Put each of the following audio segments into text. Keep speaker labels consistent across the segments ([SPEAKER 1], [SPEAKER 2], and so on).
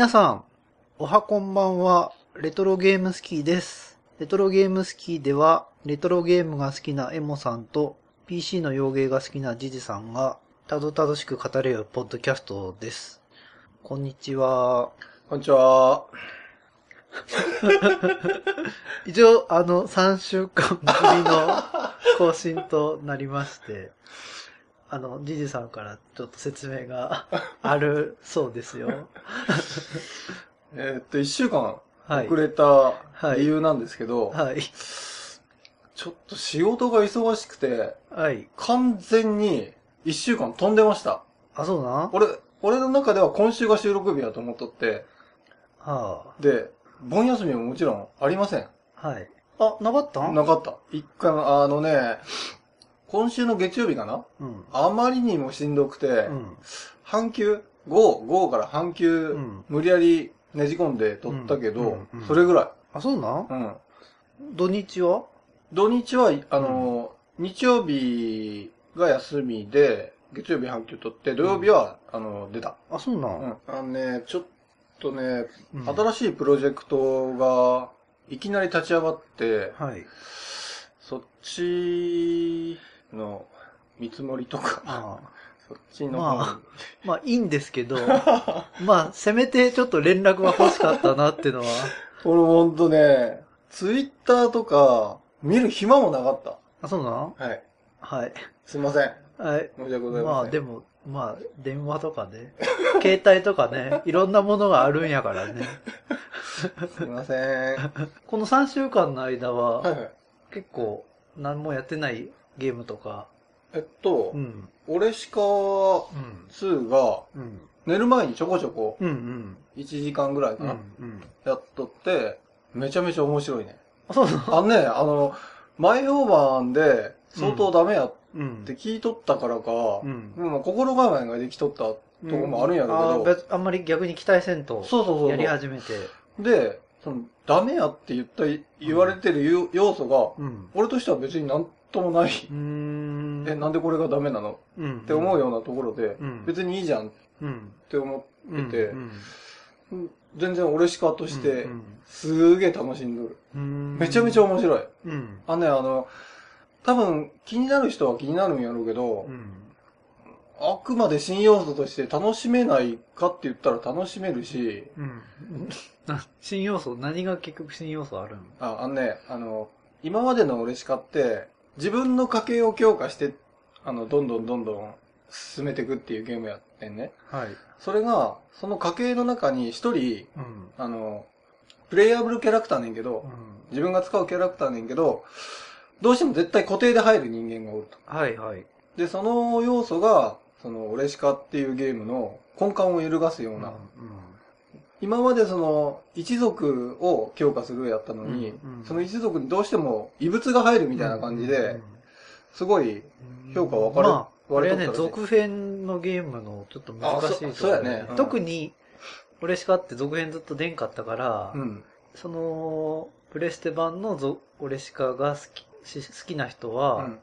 [SPEAKER 1] 皆さん、おはこんばんは、レトロゲームスキーです。レトロゲームスキーでは、レトロゲームが好きなエモさんと、PC の洋芸が好きなジジさんが、たどたどしく語れるポッドキャストです。こんにちは。
[SPEAKER 2] こんにちは。
[SPEAKER 1] 一応、あの、3週間ぶりの更新となりまして、あの、ジジさんからちょっと説明があるそうですよ。
[SPEAKER 2] えーっと、一週間
[SPEAKER 1] はい
[SPEAKER 2] 遅。れた理由なんですけど、
[SPEAKER 1] はい。
[SPEAKER 2] ちょっと仕事が忙しくて、
[SPEAKER 1] はい。
[SPEAKER 2] 完全に一週間飛んでました。
[SPEAKER 1] あ、そうなん？
[SPEAKER 2] 俺、俺の中では今週が収録日だと思っとって、
[SPEAKER 1] は
[SPEAKER 2] で、盆休みももちろんありません。
[SPEAKER 1] あ。はい。あ、なかった？
[SPEAKER 2] なかった。一回も、あのね、今週の月曜日かな？
[SPEAKER 1] うん。
[SPEAKER 2] あまりにもしんどくて、
[SPEAKER 1] うん。
[SPEAKER 2] 半休 ?5、5から半休、
[SPEAKER 1] うん
[SPEAKER 2] 無理やりねじ込んで取ったけど、
[SPEAKER 1] うん
[SPEAKER 2] それぐらい。
[SPEAKER 1] あ、そうなん？
[SPEAKER 2] うん。
[SPEAKER 1] 土日は？
[SPEAKER 2] 土日は、あの、日曜日が休みで、月曜日半休取って、土曜日は、あの、出た。
[SPEAKER 1] あ、そうな
[SPEAKER 2] うんん。あのね、ちょっとね、
[SPEAKER 1] うん
[SPEAKER 2] 新しいプロジェクトが、いきなり立ち上がって、
[SPEAKER 1] はい。
[SPEAKER 2] そっちの見積もりとか、
[SPEAKER 1] あ
[SPEAKER 2] そっちの
[SPEAKER 1] まあ
[SPEAKER 2] 方に
[SPEAKER 1] まあ、いいんですけど、まあ、せめてちょっと連絡が欲しかったなっていうのは、
[SPEAKER 2] 俺ほんとね、ツイッターとか、見る暇もなかっ
[SPEAKER 1] あ、そうなん
[SPEAKER 2] た。はい。
[SPEAKER 1] はい。
[SPEAKER 2] すいません。
[SPEAKER 1] はい。
[SPEAKER 2] 申し訳ござい
[SPEAKER 1] まあ、
[SPEAKER 2] ません。
[SPEAKER 1] でも、まあ、電話とかね、携帯とかね、いろんなものがあるんやからね。
[SPEAKER 2] すいません。は
[SPEAKER 1] この3週間の間
[SPEAKER 2] い
[SPEAKER 1] は、
[SPEAKER 2] はい。
[SPEAKER 1] 結構、何もやってないゲームとか、
[SPEAKER 2] えっと、
[SPEAKER 1] うん。
[SPEAKER 2] 俺しか
[SPEAKER 1] うん。
[SPEAKER 2] 2が、
[SPEAKER 1] うん。
[SPEAKER 2] 寝る前にちょこちょこ、
[SPEAKER 1] うんうん。
[SPEAKER 2] 1時間ぐらいか
[SPEAKER 1] うん
[SPEAKER 2] な、
[SPEAKER 1] うん。
[SPEAKER 2] やっとって、めちゃめちゃ面白いね。
[SPEAKER 1] あ、そうなの？
[SPEAKER 2] あのね、あの、前評判で、相当ダメやっ
[SPEAKER 1] うん
[SPEAKER 2] て聞いとったからか、
[SPEAKER 1] うん。
[SPEAKER 2] まあ心構えができとったとこもあるんやろうけど、
[SPEAKER 1] あ別あんまり逆に期待せんと、
[SPEAKER 2] そうそうそうそう。
[SPEAKER 1] やり始めて。
[SPEAKER 2] で、その、ダメやって言った、言われてる要要素が、
[SPEAKER 1] うん。
[SPEAKER 2] 俺としては別になんともない。え、なんでこれがダメなの？
[SPEAKER 1] うん。
[SPEAKER 2] って思うようなところで、
[SPEAKER 1] うん。
[SPEAKER 2] 別にいいじゃんっ
[SPEAKER 1] うん。
[SPEAKER 2] て思ってて、
[SPEAKER 1] うん
[SPEAKER 2] 全然俺しかとして
[SPEAKER 1] う、ん
[SPEAKER 2] すげえ楽しんどる。
[SPEAKER 1] うん
[SPEAKER 2] めちゃめちゃ面白い。
[SPEAKER 1] うん。
[SPEAKER 2] あのね、あの、多分気になる人は気になるんやろうけど
[SPEAKER 1] う、ん。
[SPEAKER 2] あくまで新要素として楽しめないかって言ったら楽しめるし、
[SPEAKER 1] うん。な新要素、何が結局新要素あるん
[SPEAKER 2] あ、あのね、あの、今までの俺しかって、自分の家計を強化して、あの、どんどんどんどん進めていくっていうゲームやってんね。
[SPEAKER 1] はい。
[SPEAKER 2] それが、その家計の中に一人、
[SPEAKER 1] うん。
[SPEAKER 2] あの、プレイヤブルキャラクターねんけど、
[SPEAKER 1] うん
[SPEAKER 2] 自分が使うキャラクターねんけど、どうしても絶対固定で入る人間がおると。
[SPEAKER 1] はいはい。
[SPEAKER 2] で、その要素が、その、俺しかっていうゲームの根幹を揺るがすような、今までその、一族を強化するやったのに、
[SPEAKER 1] うんうん。
[SPEAKER 2] その一族にどうしても異物が入るみたいな感じで、すごい、評価分かれ
[SPEAKER 1] まあ、これはね、続編のゲームのちょっと難しいところ
[SPEAKER 2] あそそうやね。うん。
[SPEAKER 1] 特に、俺しかって続編ずっと出んかったから、
[SPEAKER 2] うん。
[SPEAKER 1] その、プレステ版のゾ俺しかが好きし好きな人は、
[SPEAKER 2] うん。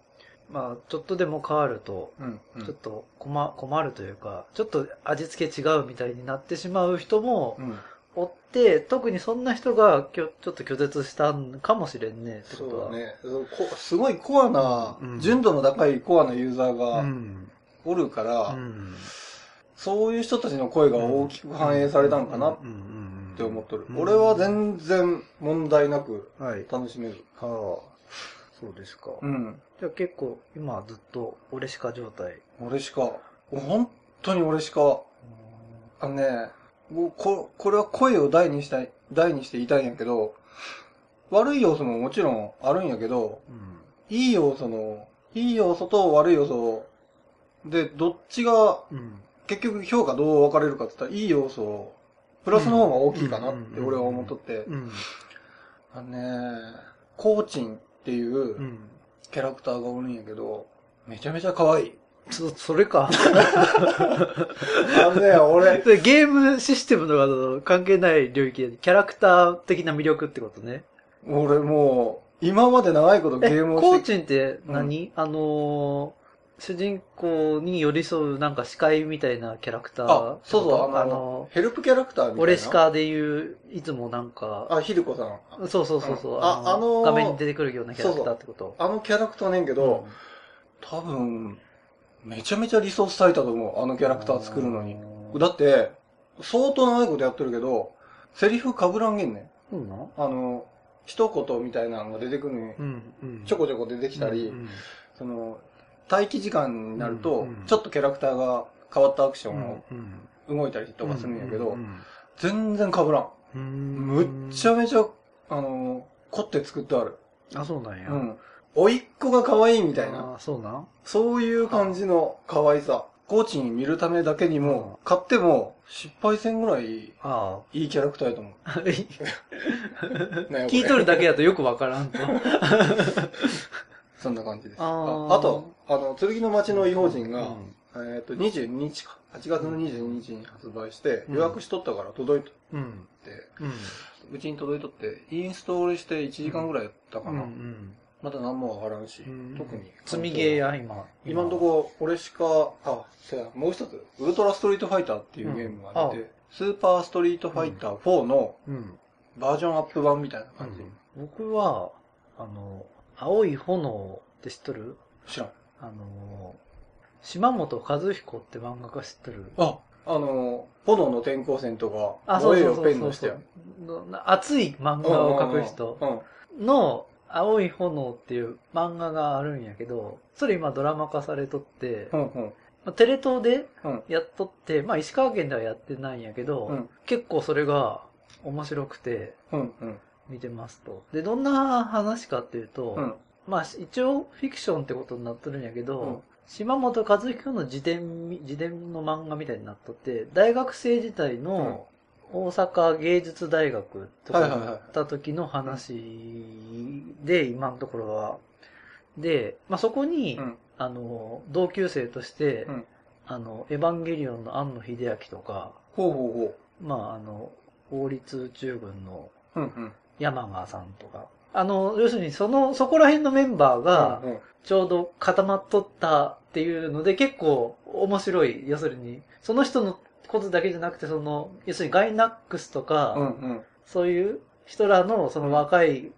[SPEAKER 1] まあ、ちょっとでも変わると、
[SPEAKER 2] うん。うん
[SPEAKER 1] ちょっと困困るというか、ちょっと味付け違うみたいになってしまう人も
[SPEAKER 2] うん。
[SPEAKER 1] おって、特にそんな人がきょちょっと拒絶したんかもしれんねってことは。
[SPEAKER 2] そうだね。すごいコアな、
[SPEAKER 1] うん
[SPEAKER 2] 純度の高いコアなユーザー
[SPEAKER 1] う
[SPEAKER 2] が
[SPEAKER 1] ん。
[SPEAKER 2] おるから、
[SPEAKER 1] うん。
[SPEAKER 2] そういう人たちの声が大きく反映されたのかなっ
[SPEAKER 1] うんうんうん
[SPEAKER 2] て思っとる。
[SPEAKER 1] うん
[SPEAKER 2] 俺は全然問題なく
[SPEAKER 1] はい。
[SPEAKER 2] 楽しめる。
[SPEAKER 1] はあ。そうですか。
[SPEAKER 2] うん。
[SPEAKER 1] じゃあ結構、今ずっと俺しか状態。
[SPEAKER 2] 俺しか、本当に俺しか、あのね、もうここれは声を大にしたい、大にして言いたいんやけど、悪い要素ももちろんあるんやけど、
[SPEAKER 1] うん。
[SPEAKER 2] いい要素の、いい要素と悪い要素で、どっちが
[SPEAKER 1] うん。
[SPEAKER 2] 結局評価どう分かれるかって言ったら、いい要素、プラスの方が大きいかなって俺は思っとって、
[SPEAKER 1] うん。
[SPEAKER 2] あのね、コーチンっていう
[SPEAKER 1] うん。
[SPEAKER 2] キャラクターがおるんやけど、めちゃめちゃ可愛い。
[SPEAKER 1] そ、それか。
[SPEAKER 2] あのね、俺、
[SPEAKER 1] でゲームシステムとかと関係ない領域で、キャラクター的な魅力ってことね。
[SPEAKER 2] 俺もう、今まで長いことゲ
[SPEAKER 1] え、
[SPEAKER 2] ームをして、
[SPEAKER 1] コーチンって何、あのー主人公に寄り添うなんか司会みたいなキャラクター。
[SPEAKER 2] あ、そうそう、あの、
[SPEAKER 1] あの、
[SPEAKER 2] ヘルプキャラクターみたいな？
[SPEAKER 1] オレシカでいう、いつもなんか、
[SPEAKER 2] あ、ヒルコさん。
[SPEAKER 1] そうそうそうそう、
[SPEAKER 2] うんああのー
[SPEAKER 1] 画面に出てくるようなキャラクターってこと？
[SPEAKER 2] あのキャラクターねんけど、多分、めちゃめちゃリソース割いたと思う。あのキャラクター作るのに。だって、相当長いことやってるけど、セリフ被らんげんねん。
[SPEAKER 1] そうなの？
[SPEAKER 2] あの、一言みたいなのが出てくるのに、
[SPEAKER 1] うん、うん。
[SPEAKER 2] ちょこちょこ出てきたり、
[SPEAKER 1] うん
[SPEAKER 2] その、待機時間になると、ちょっとキャラクターが変わったアクショ
[SPEAKER 1] うん
[SPEAKER 2] ンを
[SPEAKER 1] うん
[SPEAKER 2] 動いたりとかするんやけど、
[SPEAKER 1] うん
[SPEAKER 2] 全然被らん。
[SPEAKER 1] うん
[SPEAKER 2] むっちゃめちゃ、あの、凝って作ってある。
[SPEAKER 1] あ、そうなんや。
[SPEAKER 2] うん。おいっ子が可愛いみたいな。
[SPEAKER 1] あそうなん？
[SPEAKER 2] そういう感じの可愛さ。コーチに見るためだけにも、買っても失敗せんぐらい
[SPEAKER 1] あ
[SPEAKER 2] いいキャラクターやと思う。
[SPEAKER 1] 聞いとるだけだとよくわからんと。
[SPEAKER 2] そんな感じです。
[SPEAKER 1] あ
[SPEAKER 2] あ
[SPEAKER 1] ー
[SPEAKER 2] あと、あの、剣の町の異邦人が、
[SPEAKER 1] うん
[SPEAKER 2] えっ、と、22日か。8月の22日に発売して、
[SPEAKER 1] うん
[SPEAKER 2] 予約しとったから届いと
[SPEAKER 1] うん。
[SPEAKER 2] って、
[SPEAKER 1] うん。
[SPEAKER 2] うちに届いとって、インストールして1時間ぐらいやったか
[SPEAKER 1] うん。う
[SPEAKER 2] な。
[SPEAKER 1] ん。
[SPEAKER 2] まだ何もわからんし、
[SPEAKER 1] うん
[SPEAKER 2] 特に。
[SPEAKER 1] 積みゲーや、今。
[SPEAKER 2] 今のところ、俺しか、あ、そうや、もう一つ、ウルトラストリートファイターっていうゲームが出て、スーパーストリートファイター4の
[SPEAKER 1] うん。
[SPEAKER 2] バージョンアップ版みたいな感じ。
[SPEAKER 1] 僕は、あの、青い炎って知っとる？
[SPEAKER 2] 知らん。
[SPEAKER 1] あの、島本和彦って漫画家知っとる？
[SPEAKER 2] あ、あの、炎の転校戦とか、
[SPEAKER 1] あ、そうそうそうそう熱い漫画を描く人
[SPEAKER 2] うん。
[SPEAKER 1] の青い炎っていう漫画があるんやけど、それ今ドラマ化されとって、
[SPEAKER 2] うん。うん。
[SPEAKER 1] まあテレ東で
[SPEAKER 2] うん
[SPEAKER 1] やっとって、まあ石川県ではやってないんやけど、
[SPEAKER 2] うん
[SPEAKER 1] 結構それが面白くて
[SPEAKER 2] うん。うん。
[SPEAKER 1] 見てますと。で、どんな話かっていうと、
[SPEAKER 2] うん。
[SPEAKER 1] まあ一応フィクションってことになってるんやけど、
[SPEAKER 2] うん
[SPEAKER 1] 島本和彦の自伝み、自伝の漫画みたいになっとって、大学生時代の大阪芸術大学とかに行った時の話で、今のところは。で、まあそこに、
[SPEAKER 2] うん。
[SPEAKER 1] あの、同級生として、
[SPEAKER 2] うん
[SPEAKER 1] あの、エヴァンゲリオンの庵野秀明とか、
[SPEAKER 2] ほうほうほ
[SPEAKER 1] まああの、王立宇宙軍の
[SPEAKER 2] う。うん。うん。
[SPEAKER 1] 山川さんとか、あの、要するにその、そこら辺のメンバーが、
[SPEAKER 2] うん。
[SPEAKER 1] ちょうど固まっとったっていうので結構面白い。要するに、その人のことだけじゃなくて、その、要するにガイナックスとか、
[SPEAKER 2] うん。うん。
[SPEAKER 1] そういう人らのその若い、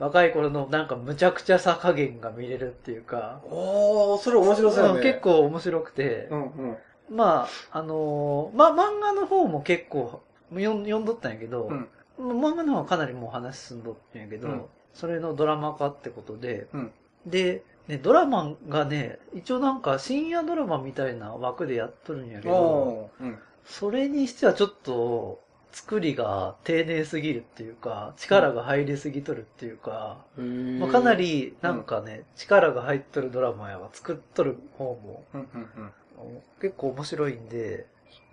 [SPEAKER 1] 若い頃のなんかむちゃくちゃさ加減が見れるっていうか、
[SPEAKER 2] おー、それ面白そうやね。
[SPEAKER 1] うん結。構面白くて、
[SPEAKER 2] うん。うん。
[SPEAKER 1] まあ、あのーまあ漫画の方も結構読ん読んどったんやけど、
[SPEAKER 2] うん
[SPEAKER 1] 漫画の方はかなりもう話進んどったんやけど、
[SPEAKER 2] うん
[SPEAKER 1] それのドラマ化ってことで、
[SPEAKER 2] うん
[SPEAKER 1] で、ね、ドラマがね、一応なんか深夜ドラマみたいな枠でやっとるんやけど。
[SPEAKER 2] うん。
[SPEAKER 1] それにしてはちょっと作りが丁寧すぎるっていうか、力が入りすぎとるっていうか、まあ、かな、りなんかね、力が入っとるドラマやわ、作っとる方も
[SPEAKER 2] うん。うん。うん。
[SPEAKER 1] 結構面白いんで、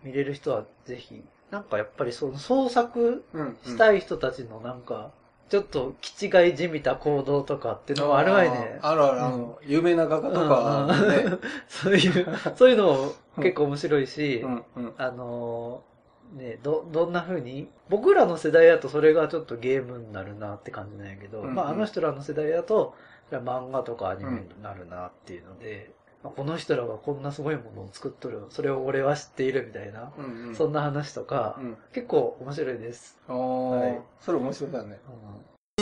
[SPEAKER 1] 見れる人はぜひ、なんかやっぱりその創作
[SPEAKER 2] うん。
[SPEAKER 1] したい人たちのなんか、ちょっと気違いじみた行動とかっていうのはあるわいね。
[SPEAKER 2] あるある、あの、有名な画家とか、
[SPEAKER 1] うん
[SPEAKER 2] ね。
[SPEAKER 1] そういう、そういうの結構面白いし。あのーね、ど、どんな風に？僕らの世代だとそれがちょっとゲームになるなって感じなんやけど、
[SPEAKER 2] うんうん
[SPEAKER 1] まああの人らの世代だと、漫画とかアニメになるなっていうので、まあこの人らがこんなすごいものを作っとる、それを俺は知っているみたいな、
[SPEAKER 2] うん。うん。
[SPEAKER 1] そんな話とか、
[SPEAKER 2] うん。
[SPEAKER 1] 結構面白いです。
[SPEAKER 2] あ
[SPEAKER 1] はい
[SPEAKER 2] ー、それ面白いだね。
[SPEAKER 1] うん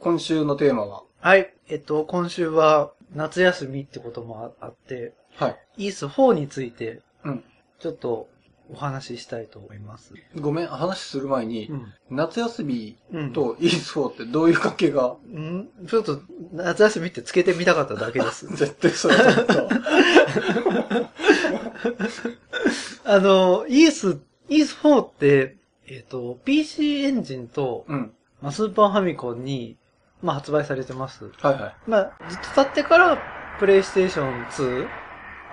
[SPEAKER 2] 今週のテーマは？
[SPEAKER 1] はい。えっと、今週は夏休みってこともあって、
[SPEAKER 2] はい。
[SPEAKER 1] イース4について、
[SPEAKER 2] うん
[SPEAKER 1] ちょっとお話ししたいと思います。
[SPEAKER 2] ごめん、話する前に、
[SPEAKER 1] ん。
[SPEAKER 2] 夏休み
[SPEAKER 1] うん。
[SPEAKER 2] と e スポーってどういう関係が？
[SPEAKER 1] うん、ちょっと夏休みってつけてみたかっただけです。
[SPEAKER 2] 絶対それちょっと。
[SPEAKER 1] あの、イース、イース4って、えっ、と、PC エンジンと、
[SPEAKER 2] うん。
[SPEAKER 1] まあ、スーパーファミコンに、まあ、発売されてます。
[SPEAKER 2] はいはい。
[SPEAKER 1] まあ、ずっと経ってから、プレイステーション2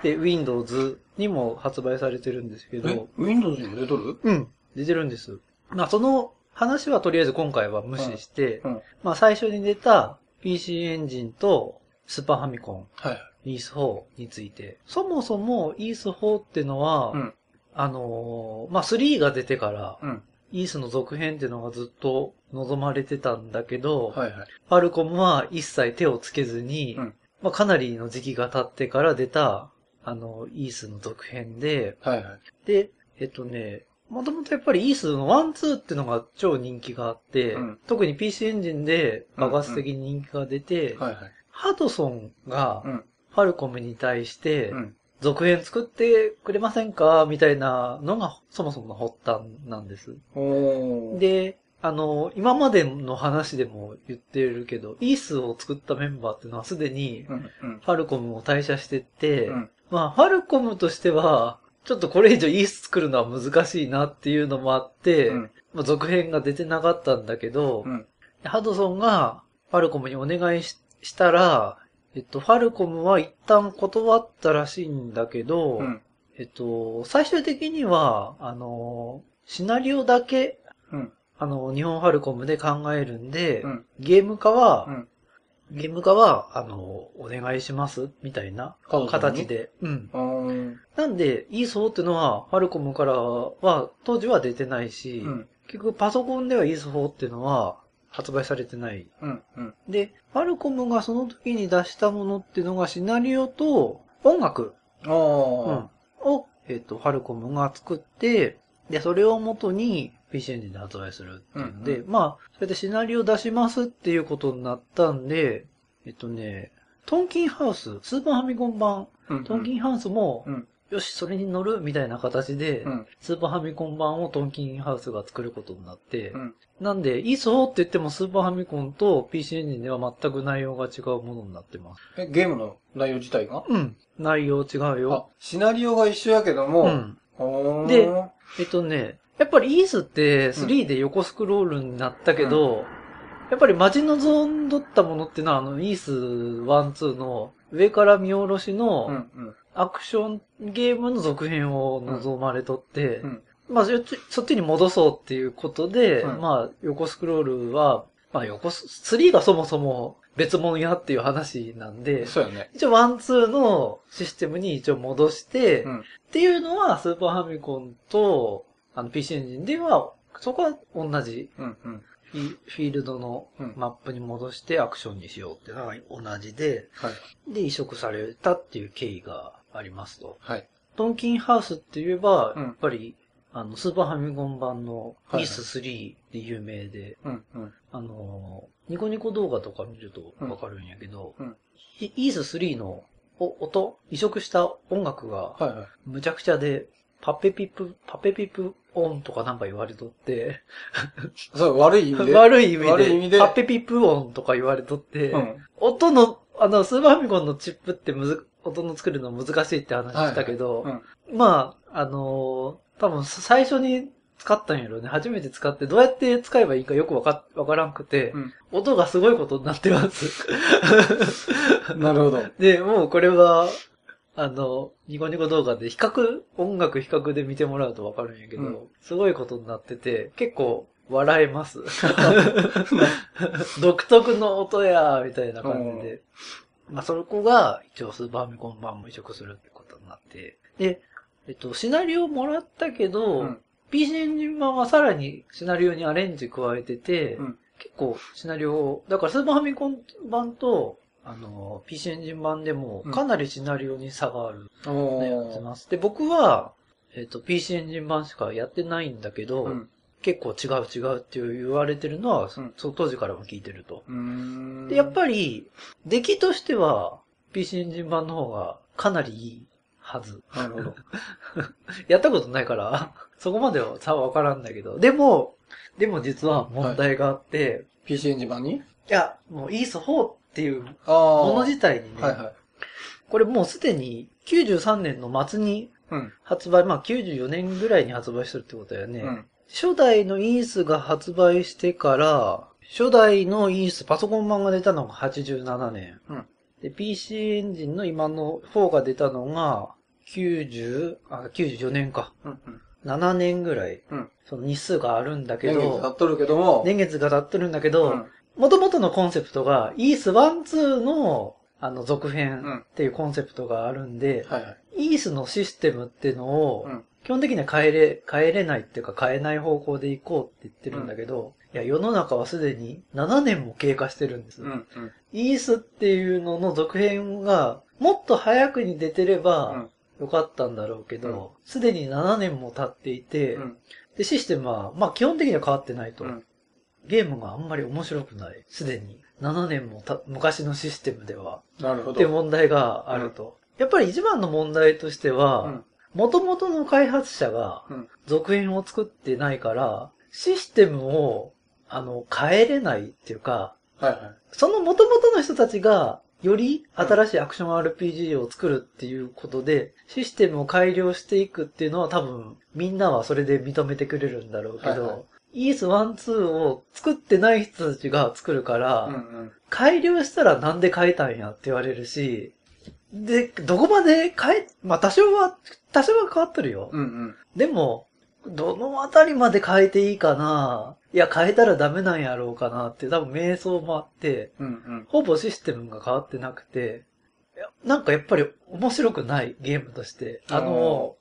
[SPEAKER 1] で、Windows にも発売されてるんですけ
[SPEAKER 2] え
[SPEAKER 1] ど、、
[SPEAKER 2] Windows にも出とる？
[SPEAKER 1] うん、出てるんです。まあ、その話はとりあえず今回は無視して、
[SPEAKER 2] うんうん
[SPEAKER 1] まあ、最初に出た PC エンジンとスーパーファミコン、
[SPEAKER 2] はい。
[SPEAKER 1] イース4について。そもそもイース4ってのは、
[SPEAKER 2] うん。
[SPEAKER 1] あのーまあ、3が出てから、
[SPEAKER 2] うん。
[SPEAKER 1] イースの続編っていうのがずっと望まれてたんだけど、
[SPEAKER 2] はいはい。
[SPEAKER 1] ファルコムは一切手をつけずに、
[SPEAKER 2] うん
[SPEAKER 1] ままあ、かなりの時期が経ってから出た、あの、イースの続編で、
[SPEAKER 2] はいはい。
[SPEAKER 1] で、えっとね、もともとやっぱりイースの1、2っていうのが超人気があって、
[SPEAKER 2] うん
[SPEAKER 1] 特に PC エンジンで爆発的に人気が出て、
[SPEAKER 2] はいはい。
[SPEAKER 1] ハドソンが
[SPEAKER 2] うん。
[SPEAKER 1] ファルコムに対して
[SPEAKER 2] う、ん。
[SPEAKER 1] 続編作ってくれませんか？みたいなのがそもそもの発端なんです。で、あの、今までの話でも言ってるけど、イースを作ったメンバーっていうのはすでに。ファルコムを退社してって、
[SPEAKER 2] うん。
[SPEAKER 1] まあ、ファルコムとしては、ちょっとこれ以上イース作るのは難しいなっていうのもあって、
[SPEAKER 2] うん。
[SPEAKER 1] まあ、続編が出てなかったんだけど、
[SPEAKER 2] うん。
[SPEAKER 1] ハドソンがファルコムにお願いししたら、えっと、ファルコムは一旦断ったらしいんだけど、
[SPEAKER 2] うん。
[SPEAKER 1] えっと、最終的には、あの、シナリオだけ、
[SPEAKER 2] うん。
[SPEAKER 1] あの、日本ファルコムで考えるんで、
[SPEAKER 2] うん。
[SPEAKER 1] ゲーム化は、
[SPEAKER 2] うん。
[SPEAKER 1] ゲーム化は、あの、お願いしますみたいな形で。うん。なんで、イーソーっていうのは、ファルコムからは、当時は出てないし、
[SPEAKER 2] うん。
[SPEAKER 1] 結局パソコンではイーソーっていうのは発売されてない。
[SPEAKER 2] うん。うん。
[SPEAKER 1] で、ファルコムがその時に出したものっていうのがシナリオと音楽、
[SPEAKER 2] ああ。
[SPEAKER 1] を、えっ、と、ファルコムが作って、で、それを元に PC エンジンで発売するっていうので、
[SPEAKER 2] うん
[SPEAKER 1] まあ、それでシナリオ出しますっていうことになったんで、えっとね、トンキンハウス、スーパーファミコン版、
[SPEAKER 2] うん。
[SPEAKER 1] トンキンハウスも、
[SPEAKER 2] うん。
[SPEAKER 1] よし、それに乗るみたいな形で、
[SPEAKER 2] うん。
[SPEAKER 1] スーパーファミコン版をトンキンハウスが作ることになって、
[SPEAKER 2] うん。
[SPEAKER 1] なんで、いいそうって言ってもスーパーファミコンと PC エンジンでは全く内容が違うものになってます。
[SPEAKER 2] え、ゲームの内容自体が？
[SPEAKER 1] うん。内容違う
[SPEAKER 2] あ
[SPEAKER 1] よ。、
[SPEAKER 2] シナリオが一緒やけども、
[SPEAKER 1] うん。でえっとね、やっぱりイースって3で横スクロールになったけど、やっぱり待ち望んどったものっていうのは、あの、イース1、2の上から見下ろし
[SPEAKER 2] うん、
[SPEAKER 1] の
[SPEAKER 2] うん。
[SPEAKER 1] アクションゲームの続編を望まれとって、
[SPEAKER 2] うん。
[SPEAKER 1] まあそっち、に戻そうっていうことで、
[SPEAKER 2] うん
[SPEAKER 1] まあ横スクロールは、まあ横ス、3がそもそも別物やっていう話なんで、
[SPEAKER 2] そうやね。
[SPEAKER 1] 一応 one、two のシステムに一応戻して、
[SPEAKER 2] うん。
[SPEAKER 1] っていうのはスーパーファミコンとあの PC エンジンでは、そこは同じ
[SPEAKER 2] うん。うん。
[SPEAKER 1] フィールドの
[SPEAKER 2] うん
[SPEAKER 1] マップに戻してアクションにしようっていうのは同じで、
[SPEAKER 2] はい。
[SPEAKER 1] で移植されたっていう経緯がありますと。
[SPEAKER 2] はい。
[SPEAKER 1] トンキンハウスって言えば、
[SPEAKER 2] うん
[SPEAKER 1] やっぱり、あの、スーパーファミコン版の
[SPEAKER 2] はいはい
[SPEAKER 1] イース3で有名で、
[SPEAKER 2] うん。うん。
[SPEAKER 1] あの、ニコニコ動画とか見るとわかるんやけど、
[SPEAKER 2] うんうん
[SPEAKER 1] イイース3のお音、移植した音楽が
[SPEAKER 2] はいはい。
[SPEAKER 1] むちゃくちゃで、パペピプ、パペピプオンとかなんか言われとって、
[SPEAKER 2] そう、悪い意味で。
[SPEAKER 1] 悪い意味で、
[SPEAKER 2] 悪い意味で
[SPEAKER 1] パペピプオンとか言われとって、
[SPEAKER 2] うん。
[SPEAKER 1] 音の、あの、スーパーファミコンのチップってむず、音の作るの難しいって話したけど、
[SPEAKER 2] うん。
[SPEAKER 1] まあ、あのー多分最初に使ったんやろね。初めて使って、どうやって使えばいいかよくわか、わからんくて、
[SPEAKER 2] うん
[SPEAKER 1] 音がすごいことになってます。
[SPEAKER 2] なるほど。
[SPEAKER 1] で、もうこれは、あの、ニコニコ動画で比較、音楽比較で見てもらうとわかるんやけど、
[SPEAKER 2] うん
[SPEAKER 1] すごいことになってて、結構笑えます。独特の音や、みたいな感じで。まあ、そこが一応スーパーミコン版も移植するってことになって。で、えっと、シナリオもらったけど、
[SPEAKER 2] うん
[SPEAKER 1] PC エンジン版はさらにシナリオにアレンジ加えてて、
[SPEAKER 2] うん
[SPEAKER 1] 結構シナリオ、だからスーパーファミコン版と、あの、PC エンジン版でも
[SPEAKER 2] うん
[SPEAKER 1] かなりシナリオに差がある
[SPEAKER 2] お
[SPEAKER 1] ね、やって
[SPEAKER 2] ー。
[SPEAKER 1] ます。で、僕は、えっと、PC エンジン版しかやってないんだけど、
[SPEAKER 2] うん。
[SPEAKER 1] 結構違う違うって言われてるのは、
[SPEAKER 2] うん
[SPEAKER 1] そ当時からも聞いてると。
[SPEAKER 2] うーん。
[SPEAKER 1] で、やっぱり、出来としては、PC エンジン版の方がかなりいいはず。
[SPEAKER 2] なるほど。
[SPEAKER 1] やったことないから、そこまでは差はわからんだけど。でも、でも実は問題があって、
[SPEAKER 2] PC エンジン版に？
[SPEAKER 1] い、や、もうイース4っていう。もの自体にね、
[SPEAKER 2] はいはい。
[SPEAKER 1] これもうすでに93年の末に
[SPEAKER 2] うん。
[SPEAKER 1] 発売、まあ94年ぐらいに発売してるってことだよね。
[SPEAKER 2] うん。
[SPEAKER 1] 初代のイースが発売してから、初代のイース、パソコン版が出たのが87年。
[SPEAKER 2] うん
[SPEAKER 1] で、PC エンジンの今の4が出たのが、90、あ、94年か。
[SPEAKER 2] うん。うん。
[SPEAKER 1] 7年ぐらい、
[SPEAKER 2] うん
[SPEAKER 1] その日数があるんだけ
[SPEAKER 2] 年月経
[SPEAKER 1] ど、
[SPEAKER 2] っとるけども。
[SPEAKER 1] 年月が経ってるんだけ
[SPEAKER 2] う
[SPEAKER 1] ど、
[SPEAKER 2] ん。
[SPEAKER 1] 元々のコンセプトが、イース1、2の、あの、続
[SPEAKER 2] うん
[SPEAKER 1] 編っていうコンセプトがあるんで、
[SPEAKER 2] はいはい。
[SPEAKER 1] イースのシステムっていうのを、
[SPEAKER 2] うん
[SPEAKER 1] 基本的には変えれ、変えれないっていうか変えない方向で行こうって言ってるんだけど、いや、世の中はすでに7年も経過してるんです。
[SPEAKER 2] うん。うん。
[SPEAKER 1] イースっていうのの続編がもっと早くに出てればよかったんだろうけど、すでに7年も経っていて、
[SPEAKER 2] うん。
[SPEAKER 1] で、システムは、まあ基本的には変わってないと。
[SPEAKER 2] うん
[SPEAKER 1] ゲームがあんまり面白くない。すでに。7年もた昔のシステムでは。
[SPEAKER 2] なるほど。
[SPEAKER 1] って問題があると。やっぱり一番の問題として
[SPEAKER 2] う
[SPEAKER 1] は
[SPEAKER 2] ん、
[SPEAKER 1] 元々の開発者が
[SPEAKER 2] うん
[SPEAKER 1] 続編を作ってないから、システムを、あの、変えれないっていうか、
[SPEAKER 2] はいはい。
[SPEAKER 1] その元々の人たちが、より新しいアクション RPG を作るっていうことで、システムを改良していくっていうのは多分、みんなはそれで認めてくれるんだろうけ
[SPEAKER 2] はいはい
[SPEAKER 1] ど、イース1、2を作ってない人たちが作るから、
[SPEAKER 2] うんうん。
[SPEAKER 1] 改良したらなんで変えたんやって言われるし、で、どこまで変え、まあ多少は、多少は変わってるよ。
[SPEAKER 2] うんうん。
[SPEAKER 1] でも、どのあたりまで変えていいかな？いや、変えたらダメなんやろうかなって多分瞑想もあって、
[SPEAKER 2] うんうん。
[SPEAKER 1] ほぼシステムが変わってなくて、なんかやっぱり面白くないゲームとして。あの、